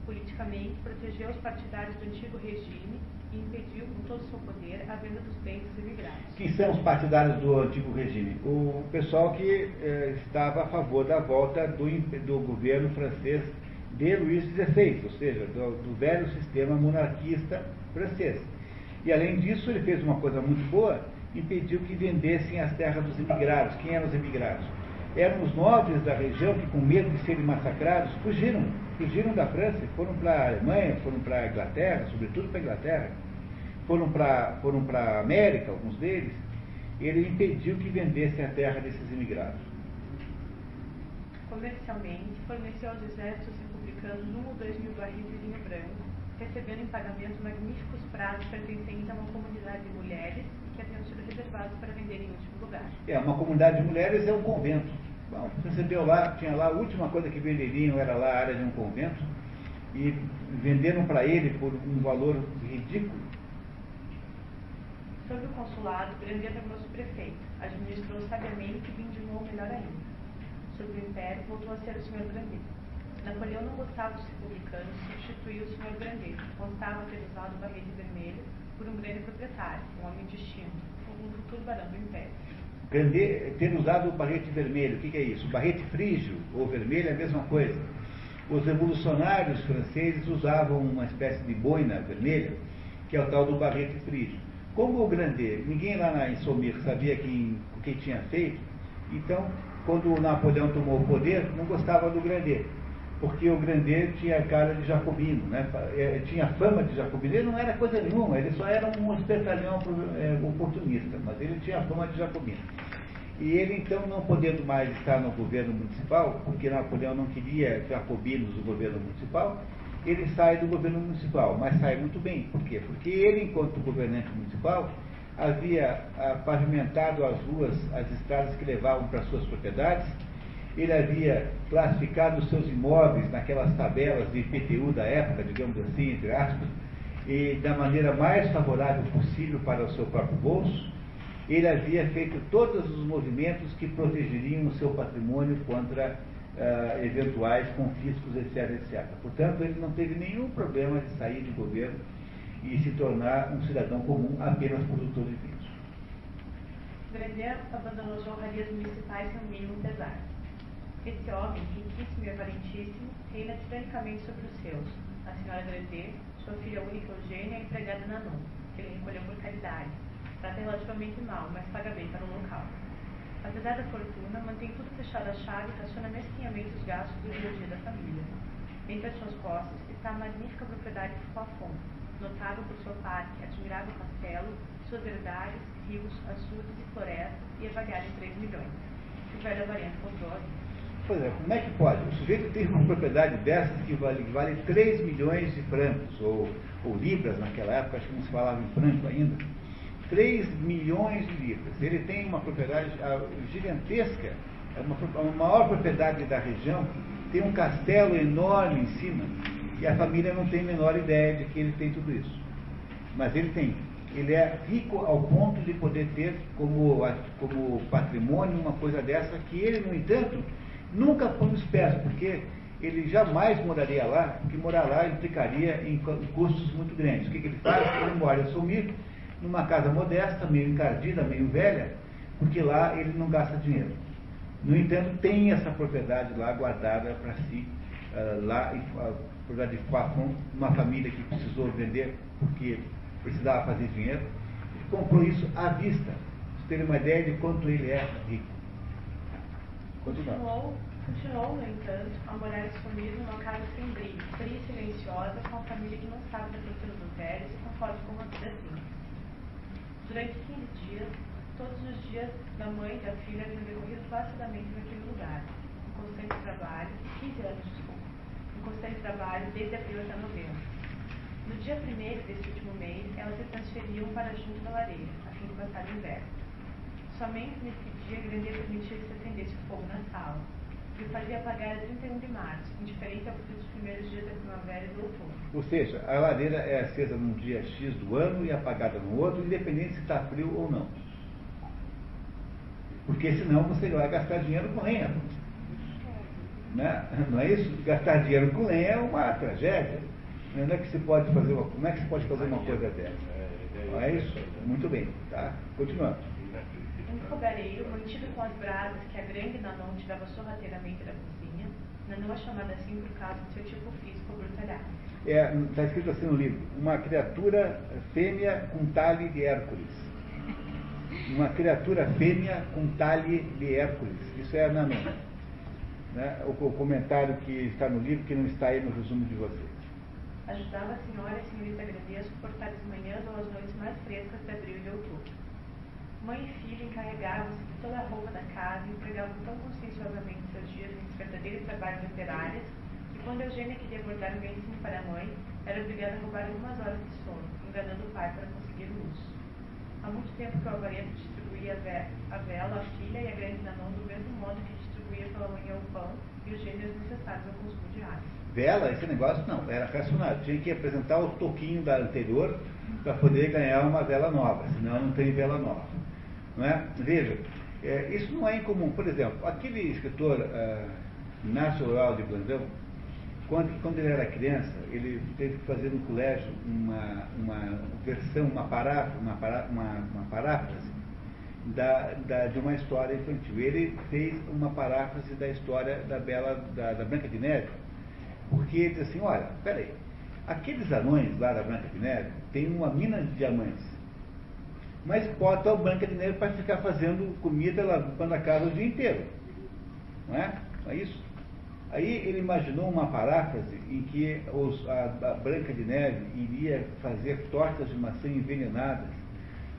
Politicamente, protegeu os partidários do antigo regime e impediu, com todo o seu poder, a venda dos bens dos imigrados. Quem são os partidários do antigo regime? O pessoal que eh, estava a favor da volta do, do governo francês de Luís XVI, ou seja, do, do velho sistema monarquista francês. E além disso, ele fez uma coisa muito boa, impediu que vendessem as terras dos imigrados. Quem eram os imigrados? Eram os nobres da região que, com medo de serem massacrados, fugiram. Fugiram da França, foram para a Alemanha, foram para a Inglaterra, sobretudo para a Inglaterra, foram para foram a América, alguns deles. Ele impediu que vendessem a terra desses imigrados. Comercialmente, forneceu aos exércitos republicanos um ou dois mil barris de vinho branco, recebendo em pagamento magníficos pratos pertencentes a uma comunidade de mulheres que haviam sido reservados para vender em último lugar. É, uma comunidade de mulheres é um convento. Bom, recebeu lá, tinha lá, a última coisa que venderiam era lá a área de um convento, e venderam para ele por um valor ridículo. Sob o consulado, Grandia tornou-se prefeito, administrou sabiamente e vindimou melhor ainda. Sob o império, voltou a ser o senhor Grandet. Napoleão não gostava dos republicanos, substituiu o senhor ter usado o barrete vermelho por um grande proprietário, um homem distinto, um futuro barão do Império. Grandet, ter usado o barrete vermelho, o que, que é isso? Barrete frígio ou vermelho é a mesma coisa. Os revolucionários franceses usavam uma espécie de boina vermelha, que é o tal do barrete frígio. Como o Grandet, ninguém lá na Insomir sabia quem, o que tinha feito, então, quando Napoleão tomou o poder, não gostava do Grandet porque o Grandet tinha cara de jacobino, né? É, tinha fama de jacobino. Ele não era coisa nenhuma, ele só era um espertalhão é, oportunista, mas ele tinha fama de jacobino. E ele, então, não podendo mais estar no governo municipal, porque Napoleão não queria jacobinos no governo municipal, ele sai do governo municipal, mas sai muito bem. Por quê? Porque ele, enquanto governante municipal, havia ah, pavimentado as ruas, as estradas que levavam para suas propriedades, ele havia classificado os seus imóveis naquelas tabelas de IPTU da época, digamos assim, entre aspas, e da maneira mais favorável possível para o seu próprio bolso. Ele havia feito todos os movimentos que protegeriam o seu patrimônio contra uh, eventuais confiscos, etc, etc. Portanto, ele não teve nenhum problema de sair do governo e se tornar um cidadão comum apenas produtor de vinhos. Grenier abandonou as honrarias municipais sem o mínimo pesar. Esse homem, riquíssimo e avarentíssimo, reina tiranicamente sobre os seus, a senhora Grandet, sua filha única Eugênia a empregada Nanon, que ele recolheu por caridade. Trata relativamente mal, mas paga bem para o local. Apesar da fortuna, mantém tudo fechado à chave e raciona mesquinhamente os gastos do dia a dia da família. Entre as suas posses está a magnífica propriedade de Fafon, notável por seu parque, admirável castelo, suas herdades, rios, açudes e florestas, e avaliado em 3 milhões. O velho avarento comprou. Pois é, como é que pode? O sujeito tem uma propriedade dessas que vale, vale 3 milhões de francos, ou, ou libras naquela época, acho que não se falava em franco ainda. 3 milhões de libras. Ele tem uma propriedade ah, gigantesca, é uma, a maior propriedade da região, tem um castelo enorme em cima, e a família não tem a menor ideia de que ele tem tudo isso. Mas ele tem. Ele é rico ao ponto de poder ter como, como patrimônio uma coisa dessa que ele, no entanto, Nunca fomos espertos, porque ele jamais moraria lá, porque morar lá implicaria em custos muito grandes. O que, que ele faz? Ele mora assumir numa casa modesta, meio encardida, meio velha, porque lá ele não gasta dinheiro. No entanto, tem essa propriedade lá guardada para si, uh, lá, a propriedade de Fafon, uma família que precisou vender porque precisava fazer dinheiro, ele comprou isso à vista. Vocês terem uma ideia de quanto ele é rico. Continuou, continuou, no entanto, a mulher sumir numa casa sem brilho, fria e silenciosa, com a família que não sabe da fortuna do velho e conforme com uma vida assim. Durante 15 dias, todos os dias da mãe e da filha haviam decorrido placidamente naquele lugar, em constante trabalho, 15 anos, desculpa, em constante trabalho desde abril até novembro. No dia primeiro desse último mês, elas se transferiam para junto da lareira, a fim de passar o inverno. Somente nesse dia, Grandet permitia que se acendesse fogo na sala, e o fazia apagar a 31 de março, indiferente ao dos primeiros dias da primavera e do outono. Ou seja, a lareira é acesa num dia X do ano e apagada no outro, independente se está frio ou não. Porque senão você vai gastar dinheiro com lenha. Né? Não é isso? Gastar dinheiro com lenha é uma tragédia. Não é que se pode fazer uma, como é que se pode fazer uma coisa dessa? Não é isso? Muito bem, tá? Continuando. Fogareiro, mantido com as brasas que a grande Nanon tirava sorrateiramente da cozinha, Nanon é chamada assim por causa do seu tipo físico brutalhado. É, está escrito assim no livro, uma criatura fêmea com talhe de Hércules uma criatura fêmea com talhe de Hércules. Isso é Nanon. Né? O, o, comentário que está no livro, que não está aí no resumo de vocês. Ajudava a senhora e a senhorita Grandet a suportar as manhãs ou as noites mais frescas de abril e de outubro. Mãe e filha encarregavam-se de toda a roupa da casa e empregavam tão conscienciosamente seus dias nesse verdadeiro trabalho de operárias que quando Eugênia queria bordar um lencinho para a mãe, era obrigada a roubar algumas horas de sono, enganando o pai para conseguir luz. Há muito tempo que o Alvareto distribuía a vela, a filha e a grande Nanon do mesmo modo que distribuía pela manhã o pão e os gêneros necessários ao consumo diário. Vela, esse negócio não, era racionado. Tinha que apresentar o toquinho da anterior para poder ganhar uma vela nova, senão não tem vela nova. Não é? Veja, é, isso não é incomum. Por exemplo, aquele escritor uh, Inácio Oral de Blandão, quando, quando ele era criança, ele teve que fazer no colégio uma, uma versão, uma, pará, uma, pará, uma, uma paráfrase da, da, de uma história infantil. Ele fez uma paráfrase da história da Bela, da, da Branca de Neve, porque ele disse assim, olha, peraí, aqueles anões lá da Branca de Neve têm uma mina de diamantes, mas bota a Branca de Neve para ficar fazendo comida, lavando a casa o dia inteiro. Não é? Não é isso? Aí ele imaginou uma paráfrase em que os, a, a, Branca de Neve iria fazer tortas de maçã envenenadas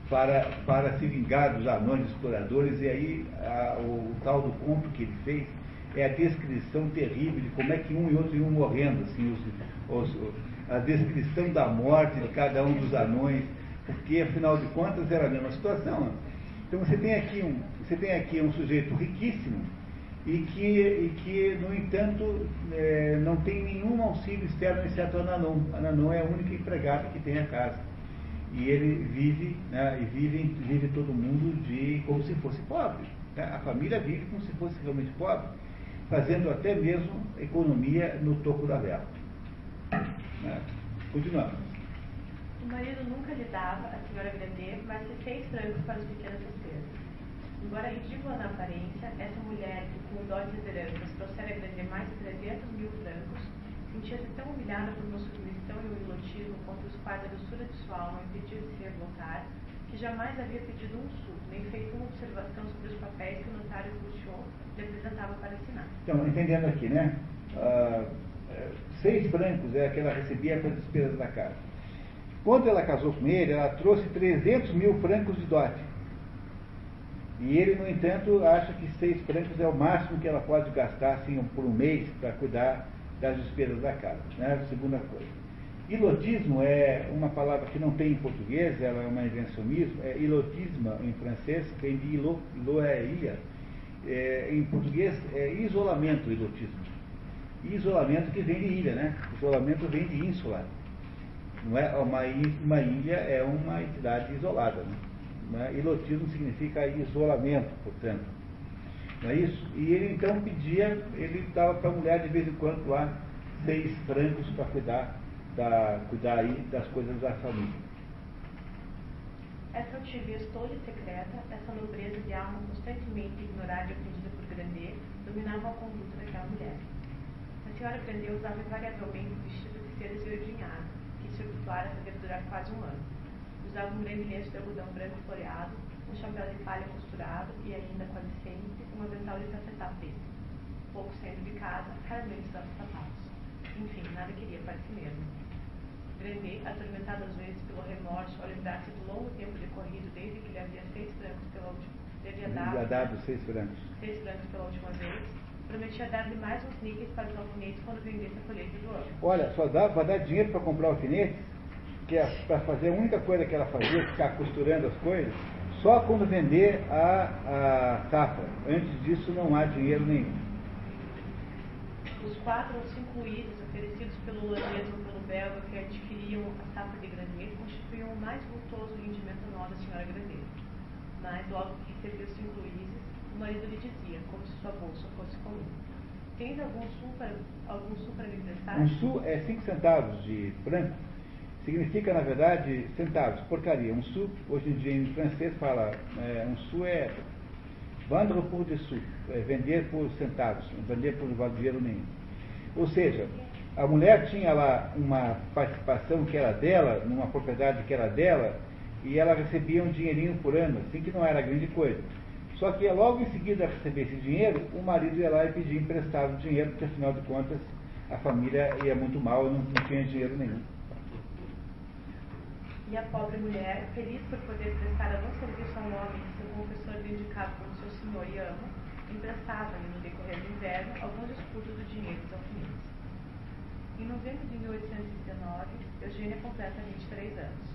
para, para se vingar dos anões exploradores, e aí a, o, o, tal do conto que ele fez é a descrição terrível de como é que um e outro iam morrendo, assim, os, os, a descrição da morte de cada um dos anões, porque afinal de contas era a mesma situação. Então você tem aqui um, você tem aqui um sujeito riquíssimo, e que, e que no entanto, é, não tem nenhum auxílio externo exceto a Nanon. A Nanon é a única empregada que tem a casa. E ele vive, né, e vive, vive todo mundo de como se fosse pobre. Né? A família vive como se fosse realmente pobre, fazendo até mesmo economia no topo da vela. Né? Continuamos. O marido nunca lhe dava, a senhora Grandet, mais de seis francos para as pequenas despesas. Embora ridícula na aparência, essa mulher que com doses heranças trouxera a grande mais de 300 mil francos, sentia-se tão humilhada por uma submissão e um ilotismo contra os pais da doçura de sua alma impedidos de se revoltar, que jamais havia pedido um sul, nem feito uma observação sobre os papéis que o notário Bouchot lhe apresentava para assinar. Então, entendendo aqui, né? Uh, seis francos é que ela recebia para as despesas da casa. Quando ela casou com ele, ela trouxe 300 mil francos de dote. E ele, no entanto, acha que seis francos é o máximo que ela pode gastar assim, por um mês para cuidar das despesas da casa. Né? Segunda coisa. Ilotismo é uma palavra que não tem em português, ela é uma invenção mesmo. É ilotismo em francês, vem de ilo, iloeia. É, em português é isolamento, ilotismo. Isolamento que vem de ilha, né? Isolamento vem de ínsula. Não é uma, uma ilha é uma entidade isolada, né? Né? Ilotismo significa isolamento, portanto. Não é isso? E ele então pedia, ele dava para a mulher de vez em quando lá seis francos para cuidar, da, cuidar aí das coisas da família. Essa altivez toda secreta, essa nobreza de alma constantemente ignorada e ofendida por Grandet, dominava a conduta daquela mulher. A senhora Grandet usava invariavelmente um vestido de seda esverdeado, que se habituara a fazer durar quase um ano Usava um grande de algodão branco floreado, um chapéu de palha costurado e ainda, quase sempre, um avental de tafetá preto. Pouco saindo de casa, raramente usava sapatos. Enfim, nada queria para si mesmo. Grandet, atormentado às vezes pelo remorso ao lembrar-se do longo tempo decorrido desde que lhe havia seis francos pela última lhe havia dado, Já dado seis francos. seis francos pela última vez, prometia dar-lhe mais uns níqueis para os alfinetes quando vendesse a colheita do ano. Olha, só dá para dar dinheiro para comprar alfinetes, que é para fazer a única coisa que ela fazia, ficar costurando as coisas, só quando vender a, a safra. Antes disso não há dinheiro nenhum. Os quatro ou cinco itens oferecidos pelo holandês ou pelo belga que adquiriam a safra de Grandet constituíam o mais vultoso rendimento anual da senhora Grandet. Mas, logo que recebeu os cinco ises, o marido lhe dizia, como se sua bolsa fosse comum. Tens algum sul para, algum sul para me emprestar? Um su é cinco centavos de franco, significa, na verdade, centavos, porcaria. Um su, hoje em dia em francês fala, é, um su é vendre por dessous, é vender por centavos, vender por dinheiro nenhum. Ou seja, a mulher tinha lá uma participação que era dela, numa propriedade que era dela, e ela recebia um dinheirinho por ano, assim que não era grande coisa. Só que logo em seguida a receber esse dinheiro, o marido ia lá e pedia emprestado dinheiro, porque afinal de contas a família ia muito mal e não, não tinha dinheiro nenhum. E a pobre mulher, feliz por poder prestar algum serviço a um homem que seu confessor lhe indicava como seu senhor e amo, emprestava-lhe no decorrer do inverno alguns escudos do dinheiro dos alfinetes. Em novembro de 1819, Eugênia completa 23 anos.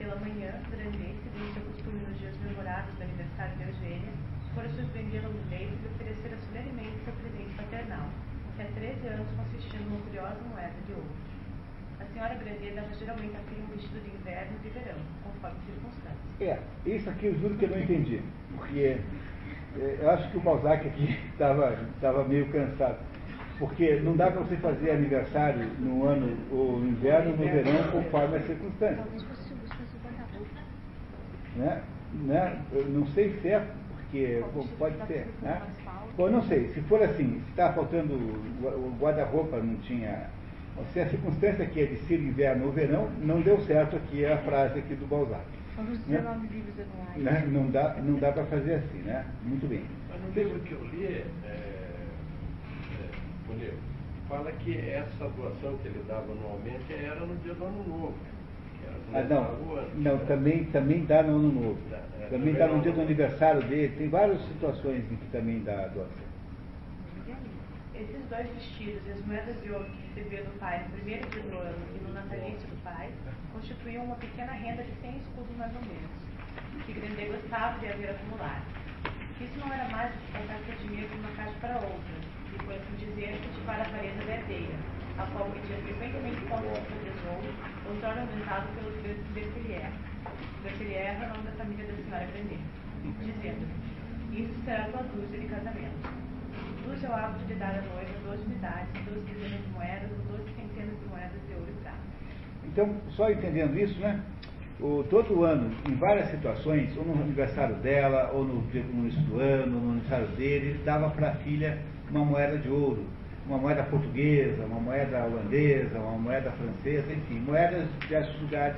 Pela manhã, Grandet, segundo seu costume nos dias memoráveis do aniversário de Eugênia, fora surpreendê-la no leito e oferecera solenemente seu presente paternal, que há 13 anos consistia numa curiosa moeda de ouro. A senhora Grandet dava geralmente a filha um vestido de inverno e de verão, conforme circunstâncias. É, isso aqui eu juro que eu não entendi, porque é, eu acho que o Balzac aqui [LAUGHS] estava meio cansado. Porque não dá para você fazer aniversário no ano, ou no inverno, no verão, conforme as circunstâncias. Né? Né? Eu não sei se é, porque bom, pode ser. Né? Bom, não sei, se for assim, se está faltando o guarda-roupa, não tinha. Se a circunstância aqui é de ser inverno ou verão, não deu certo aqui a frase aqui do Balzac. São os 19 livros anuais. Né? Não dá, não dá para fazer assim, né? Muito bem. Mas no livro que eu li, é, é, fala que essa doação que ele dava anualmente era no dia do ano novo. Ah, não, não também, também dá no ano novo. Também dá no dia do aniversário dele. Tem várias situações em que também dá doação. Esses dois vestidos e as moedas de ouro que recebia do pai no primeiro dia do ano e no natalício do pai constituíam uma pequena renda de 100 escudos mais ou menos, que Grandet gostava de haver acumulado. Isso não era mais do que passar seu dinheiro de uma caixa para outra, e por assim dizer, cultivar a parede herdeira, a qual metia frequentemente conta do tesouro, outrora aumentado pelo Bertelier. Bertelier é o nome da família da senhora Grandet, dizendo, isso será tua dúzia de casamento. Dúzia é o hábito de dar à noiva 12 unidades, 12 dezenas de moedas ou 12 centenas de moedas de ouro e prata. Então, só entendendo isso, né? O, todo ano, em várias situações, ou no aniversário dela, ou no, no início do ano, ou no aniversário dele, dava para a filha uma moeda de ouro, uma moeda portuguesa, uma moeda holandesa, uma moeda francesa, enfim, moedas de diversos lugares,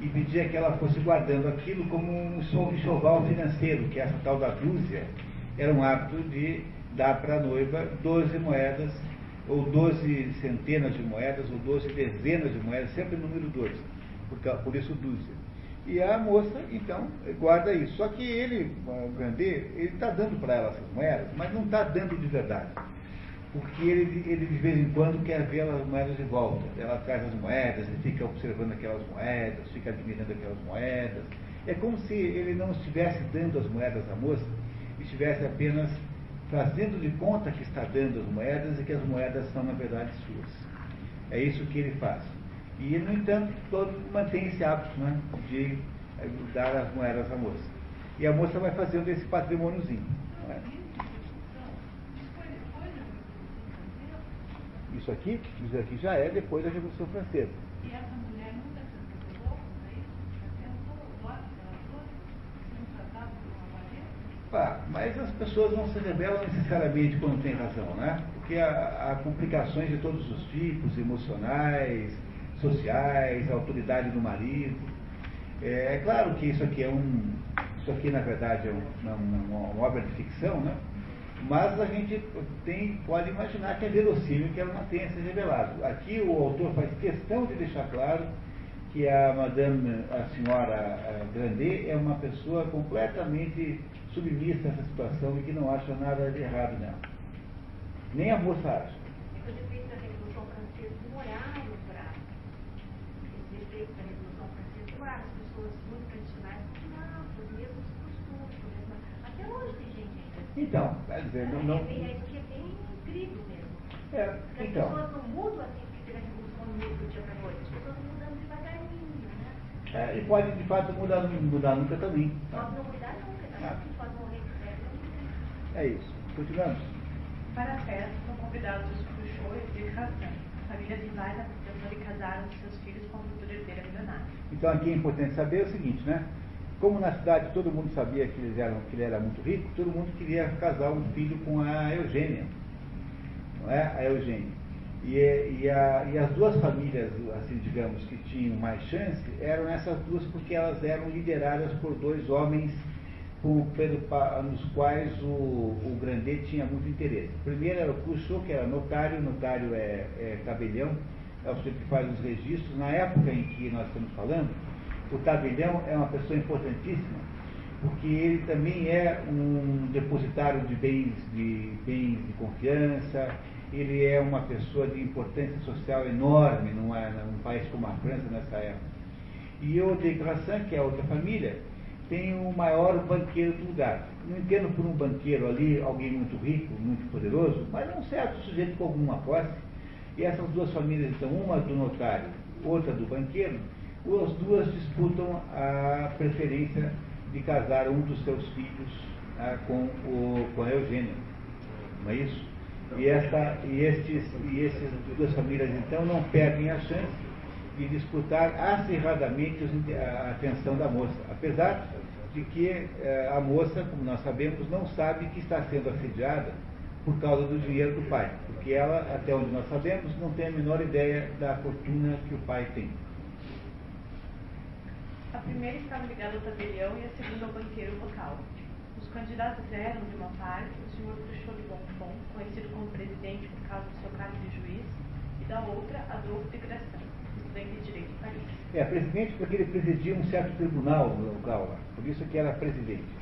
e pedia que ela fosse guardando aquilo como um enxo- enxoval financeiro, que essa tal da dúzia era um hábito de dar para a noiva 12 moedas, ou 12 centenas de moedas, ou 12 dezenas de moedas, sempre número 12, por, isso dúzia. E a moça, então, guarda isso. Só que ele, o Grandet, ele está dando para ela essas moedas, mas não está dando de verdade. Porque ele, ele de vez em quando quer ver as moedas de volta. Ela traz as moedas, ele fica observando aquelas moedas, fica admirando aquelas moedas. É como se ele não estivesse dando as moedas à moça, estivesse apenas fazendo de conta que está dando as moedas e que as moedas são, na verdade, suas. É isso que ele faz. E, no entanto, todo mantém esse hábito né, de eh, dar as moedas à moça. E a moça vai fazendo esse patrimôniozinho. não é? Isso foi depois da Revolução Francesa? Isso aqui, isso aqui já é depois da Revolução Francesa. E essa mulher nunca se contra isso? Ah, mas as pessoas não se rebelam necessariamente quando têm razão, né? Porque há, há complicações de todos os tipos, emocionais, sociais, a autoridade do marido. É, é claro que isso aqui é um. Isso aqui na verdade é um- uma, uma obra de ficção, né? Mas a gente tem, pode imaginar que é verossímil que ela não tenha se revelado. Aqui o autor faz questão de deixar claro que a Madame, a senhora Grandet, é uma pessoa completamente submissa a essa situação e que não acha nada de errado nela. Nem a moça acha. Os efeitos da Revolução Francesa demoraram para. Esses efeitos da Revolução Francesa demoraram. As pessoas muito tradicionais continuavam com os mesmos costumes, com a mesma- Até hoje tem gente ainda. assim. Então, quer dizer, não. não É, bem- é, isso que é bem incrível mesmo. é, Porque as então. pessoas não mudam assim porque teve a Revolução não muda do dia para noite. As pessoas vão mudando devagarinho, né? É, e pode de fato mudar, mudar nunca também. tá? Pode não mudar nunca, tá? Ah. Pode morrer de não. É isso. Continuamos. Para a festa, são convidados os Cruchot e de Cassan, famílias rivais na pretensão de casaram seus filhos com a futura herdeira milionária. Então aqui é importante saber o seguinte, né? Como na cidade todo mundo sabia que, eles eram, que ele era muito rico, todo mundo queria casar um filho com a Eugênia. Não é? A Eugênia. E, e, a- e as duas famílias, assim digamos, que tinham mais chance, eram essas duas porque elas eram lideradas por dois homens com, pelo, nos quais o, o Grandet tinha muito interesse. O primeiro era o Cruchot, que era notário, notário é, é tabelião, é o que faz os registros. Na época em que nós estamos falando, o tabelião é uma pessoa importantíssima, porque ele também é um depositário de bens de, bens de confiança, ele é uma pessoa de importância social enorme num país como a França nessa época. E o de Grassin, que é outra família, tem o maior banqueiro do lugar. Não entendo por um banqueiro ali, alguém muito rico, muito poderoso, mas é um certo sujeito com alguma posse. E essas duas famílias, então, uma do notário, outra do banqueiro, as duas disputam a preferência de casar um dos seus filhos ah, com, o, com a Eugênia. Não é isso? E, esta, e, estes, e essas duas famílias, então, não perdem a chance de disputar acirradamente a atenção da moça, apesar de que eh, a moça, como nós sabemos, não sabe que está sendo assediada por causa do dinheiro do pai, porque ela, até onde nós sabemos, não tem a menor ideia da fortuna que o pai tem. A primeira estava ligada ao tabelião e a segunda ao banqueiro local. Os candidatos eram, de uma parte, o senhor Cruchot de Bonfont, conhecido como presidente por causa do seu cargo de juiz, e da outra, Adolfo de Grassin, estudante de Direito de Paris. É, presidente porque ele presidia um certo tribunal no local lá, por isso que era presidente.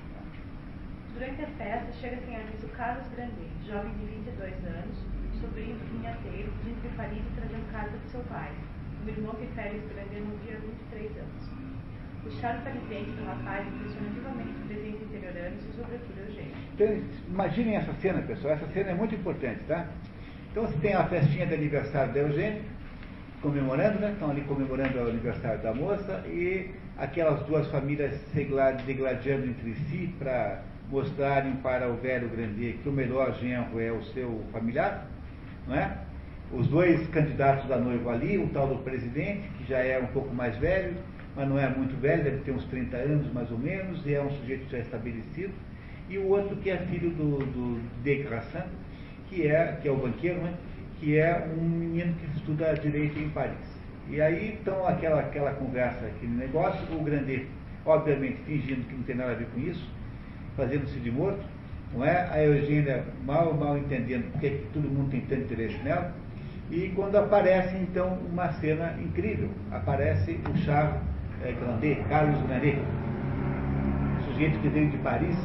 Durante a festa, chega-se em aviso Carlos Grandet, jovem de 22 anos, sobrinho do vinhateiro, vindo de Paris e trazendo carta de seu pai, um irmão que Félix Grandet não via há 23 anos. O charme parisente do rapaz impressiona vivamente os presentes interioranos e, sobretudo, Eugênio. Então, imaginem essa cena, pessoal. Essa cena é muito importante, tá? Então, você tem a festinha de aniversário da Eugênia, comemorando, né? Estão ali comemorando o aniversário da moça e aquelas duas famílias se gla- degladiando entre si para mostrarem para o velho Grandet que o melhor genro é o seu familiar, não é? Os dois candidatos da noiva ali, o tal do presidente, que já é um pouco mais velho, mas não é muito velho, deve ter uns 30 anos mais ou menos, e é um sujeito já estabelecido, e o outro que é filho do, do de Grassin, que é, que é o banqueiro, né? que é um menino que estuda direito em Paris. E aí então aquela, aquela conversa, aquele negócio, o Grandet, obviamente fingindo que não tem nada a ver com isso, fazendo-se de morto, não é? A Eugênia mal, mal entendendo porque que todo mundo tem tanto interesse nela, e quando aparece então uma cena incrível, aparece o Charles Grandet, Carlos Grandet, sujeito que veio de Paris,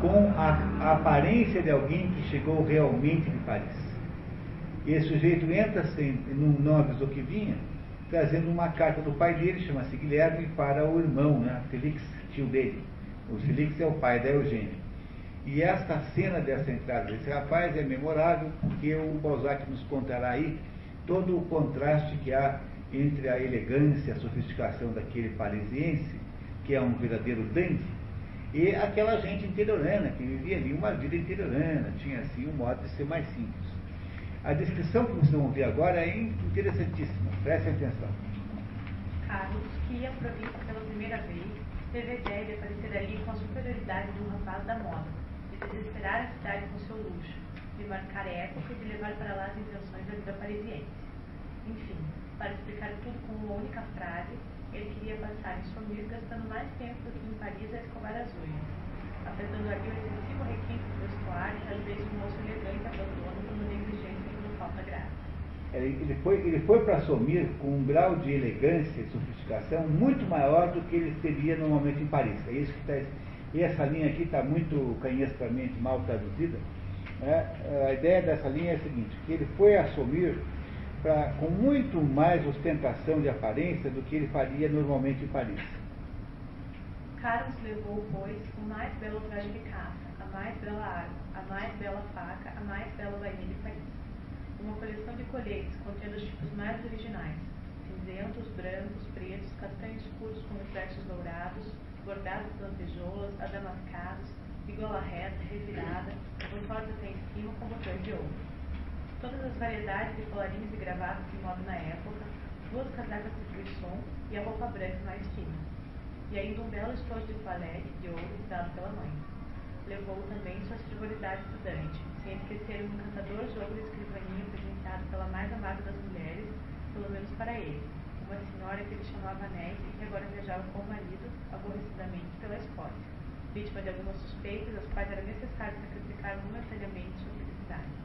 com a, a aparência de alguém que chegou realmente de Paris. E esse sujeito entra sem, não, não avisou que vinha, trazendo uma carta do pai dele, chama-se Guilherme, para o irmão, né, Felix, tio dele. O Felix é o pai da Eugênia. E esta cena dessa entrada desse rapaz é memorável, porque o Balzac nos contará aí todo o contraste que há entre a elegância, a sofisticação daquele parisiense, que é um verdadeiro dandy, e aquela gente interiorana, que vivia ali uma vida interiorana, tinha assim um modo de ser mais simples. A descrição que vocês vão ver agora é interessantíssima, prestem atenção. Carlos, que ia à província pela primeira vez, teve a ideia de aparecer ali com a superioridade de um rapaz da moda, de desesperar a cidade com seu luxo, de marcar época e de levar para lá as intenções da vida parisiense. Enfim, para explicar tudo com uma única frase, Ele queria passar em Somir, gastando mais tempo do que em Paris a escovar as unhas, afetando ali o excessivo requinte do vestuário às vezes um moço elegante abandona por negligência que não falta graça. Ele foi, ele foi para Somir com um grau de elegância e sofisticação muito maior do que ele teria normalmente em Paris. É isso que está. E essa linha aqui está muito canhestamente mal traduzida. né? A ideia dessa linha é a seguinte, que ele foi a Somir pra, com muito mais ostentação de aparência do que ele faria normalmente em Paris. Carlos levou, pois, o mais belo traje de caça, a mais bela arma, a mais bela faca, a mais bela bainha de Paris. Uma coleção de coletes contendo os tipos mais originais, cinzentos, brancos, pretos, castanhos escuros com reflexos dourados, bordados lantejoulas, adamascados, de gola reta, revirada, botones até em cima com botões de ouro. Todas as variedades de colarinhos e gravatas de moda na época, duas casacas de frisson e a roupa branca mais fina e ainda um belo estojo de toalete de ouro dado pela mãe. Levou também sua frivolidade estudante, sem esquecer um encantador jogo de escrivaninha presenciado pela mais amada das mulheres, pelo menos para ele, uma senhora que ele chamava Anete e que agora viajava com o marido, aborrecidamente pela Escócia, vítima de algumas suspeitas, as quais era necessário sacrificar momentaneamente.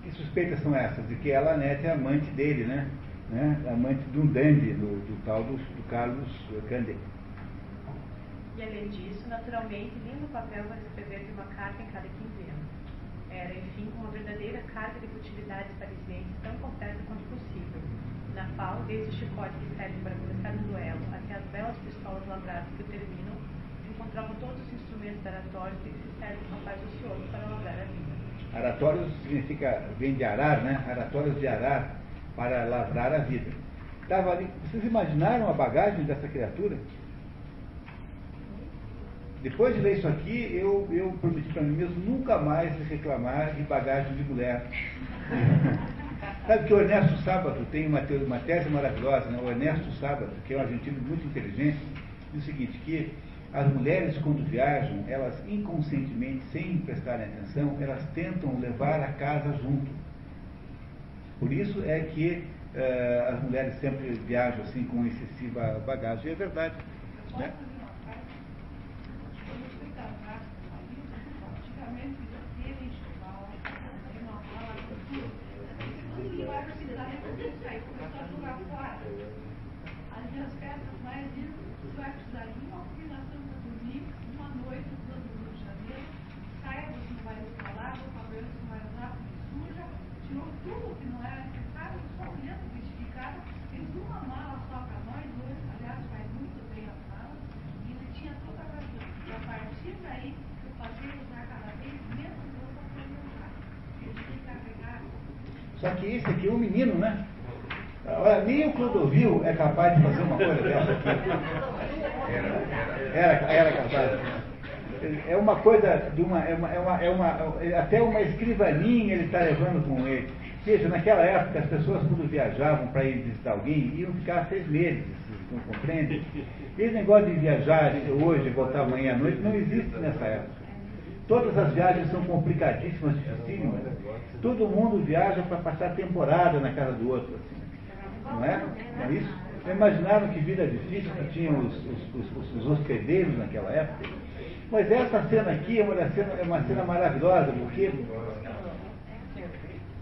Que suspeitas são essas? De que ela, Nete, é amante dele, né? né? Amante de um dandy, do, do tal do, do Carlos Candé. E além disso, naturalmente, lindo papel para escrever de uma carta em cada quinzena. Era, enfim, uma verdadeira carga de futilidades parisienses tão completa quanto possível, na qual, desde o chicote que serve para começar um duelo até as belas pistolas lavradas que o terminam, se encontravam todos os instrumentos aratórios de que se serve um rapaz ocioso para lavrar a vida. Aratórios significa, vem de arar, né? Aratórios de arar, para lavrar a vida. Tava ali, vocês imaginaram a bagagem dessa criatura? Depois de ler isso aqui, eu, eu prometi para mim mesmo nunca mais reclamar de bagagem de mulher. [LAUGHS] Sabe que o Ernesto Sábado tem uma, uma tese maravilhosa, né? o Ernesto Sábado, que é um argentino muito inteligente, diz o seguinte, que as mulheres quando viajam, elas inconscientemente, sem prestarem atenção, elas tentam levar a casa junto. Por isso é que eh, as mulheres sempre viajam assim com excessiva bagagem. E é verdade. Né? Antigamente em uma mala, tudo. Tudo que vai precisar, eu sair, começou a jogar fora. As minhas lindas, você vai precisar de uma combinação para dormir, uma noite, no Rio de Janeiro, saia você não vai instalar, branca você não vai usar, suja, tirou tudo que não era necessário, só olhando, identificado, fez uma mala só para nós dois, aliás, faz muito bem as malas, e ele tinha toda a razão. E a partir daí, eu passei a usar cada vez menos tinha que carregar Só que esse aqui é um menino, né? Nem o Clodovil é capaz de fazer uma coisa dessa aqui. Era, era capaz. É uma coisa de uma, é uma, é uma, é uma até uma escrivaninha ele está levando com ele. Veja, naquela época as pessoas quando viajavam para ir visitar alguém iam ficar seis meses, não compreende? Esse negócio de viajar hoje e voltar amanhã à noite não existe nessa época. Todas as viagens são complicadíssimas, dificílimas. Todo mundo viaja para passar temporada na casa do outro. Assim. Não é? Não é isso? Já imaginaram que vida difícil que tinham os, os, os, os hospedeiros naquela época? Mas essa cena aqui é uma cena, é uma cena maravilhosa, porque.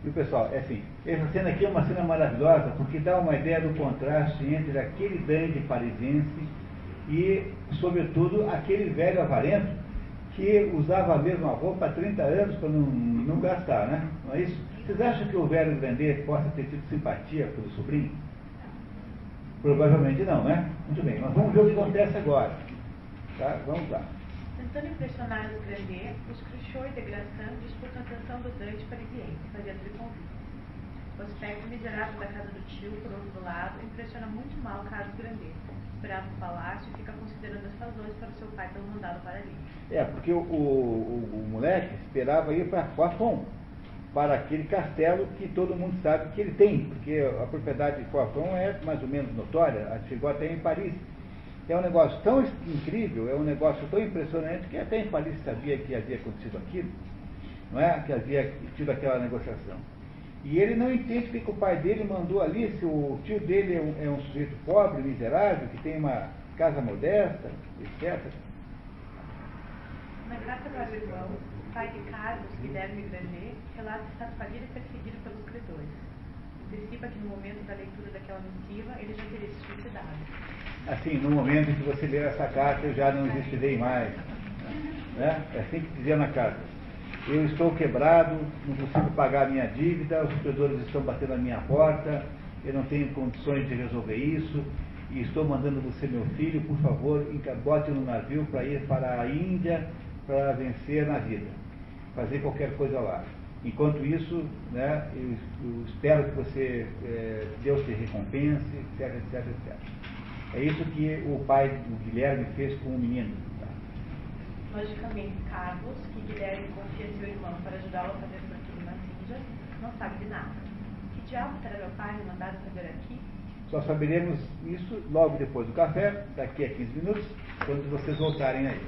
Viu pessoal, é assim, essa cena aqui é uma cena maravilhosa porque dá uma ideia do contraste entre aquele dandy parisiense e, sobretudo, aquele velho avarento que usava a mesma roupa há 30 anos para não, não gastar, né? Não é isso? Vocês acham que o velho Grandet possa ter tido simpatia pelo sobrinho? Provavelmente não, né? Muito bem, mas vamos ver o que acontece agora. Tá? Vamos lá. Tentando impressionar os Grandet, os Cruchot e Degraçan disputam a atenção do Dante parisiense, fazendo-lhe convite. O aspecto miserável da casa do tio, por outro lado, impressiona muito mal Carlos Grandet. Esperava o palácio e fica considerando as razões para o seu pai ter o mandado para ali. É, porque o, o, o moleque esperava ir para Coifon, para aquele castelo que todo mundo sabe que ele tem, porque a propriedade de Coifon é mais ou menos notória, chegou até em Paris. É um negócio tão incrível, é um negócio tão impressionante que até em Paris sabia que havia acontecido aquilo, não é? Que havia tido aquela negociação. E ele não entende porque o pai dele mandou ali, se o tio dele é um, é um sujeito pobre, miserável, que tem uma casa modesta, etc. Para o irmão, o pai de Carlos, Guilherme Granger, relata estar falido e perseguido pelos credores. Antecipa que no momento da leitura daquela missiva ele já teria se suicidado. Assim, no momento em que você ler essa carta, eu já não existirei mais. Né? É assim que dizia na carta. Eu estou quebrado, não consigo pagar minha dívida, os credores estão batendo na minha porta, eu não tenho condições de resolver isso, e estou mandando você, meu filho, por favor, bote no navio para ir para a Índia para vencer na vida, fazer qualquer coisa lá. Enquanto isso, né, eu, eu espero que você, é, Deus te recompense, etc, etc, etc. É isso que o pai do Guilherme fez com o menino. Tá? Logicamente, Carlos, que Guilherme confia seu irmão para ajudá-lo a fazer fortuna nas Índias, não sabe de nada. Que diabo terá meu pai me mandado fazer aqui? Só saberemos isso logo depois do café, daqui a 15 minutos, quando vocês voltarem aí.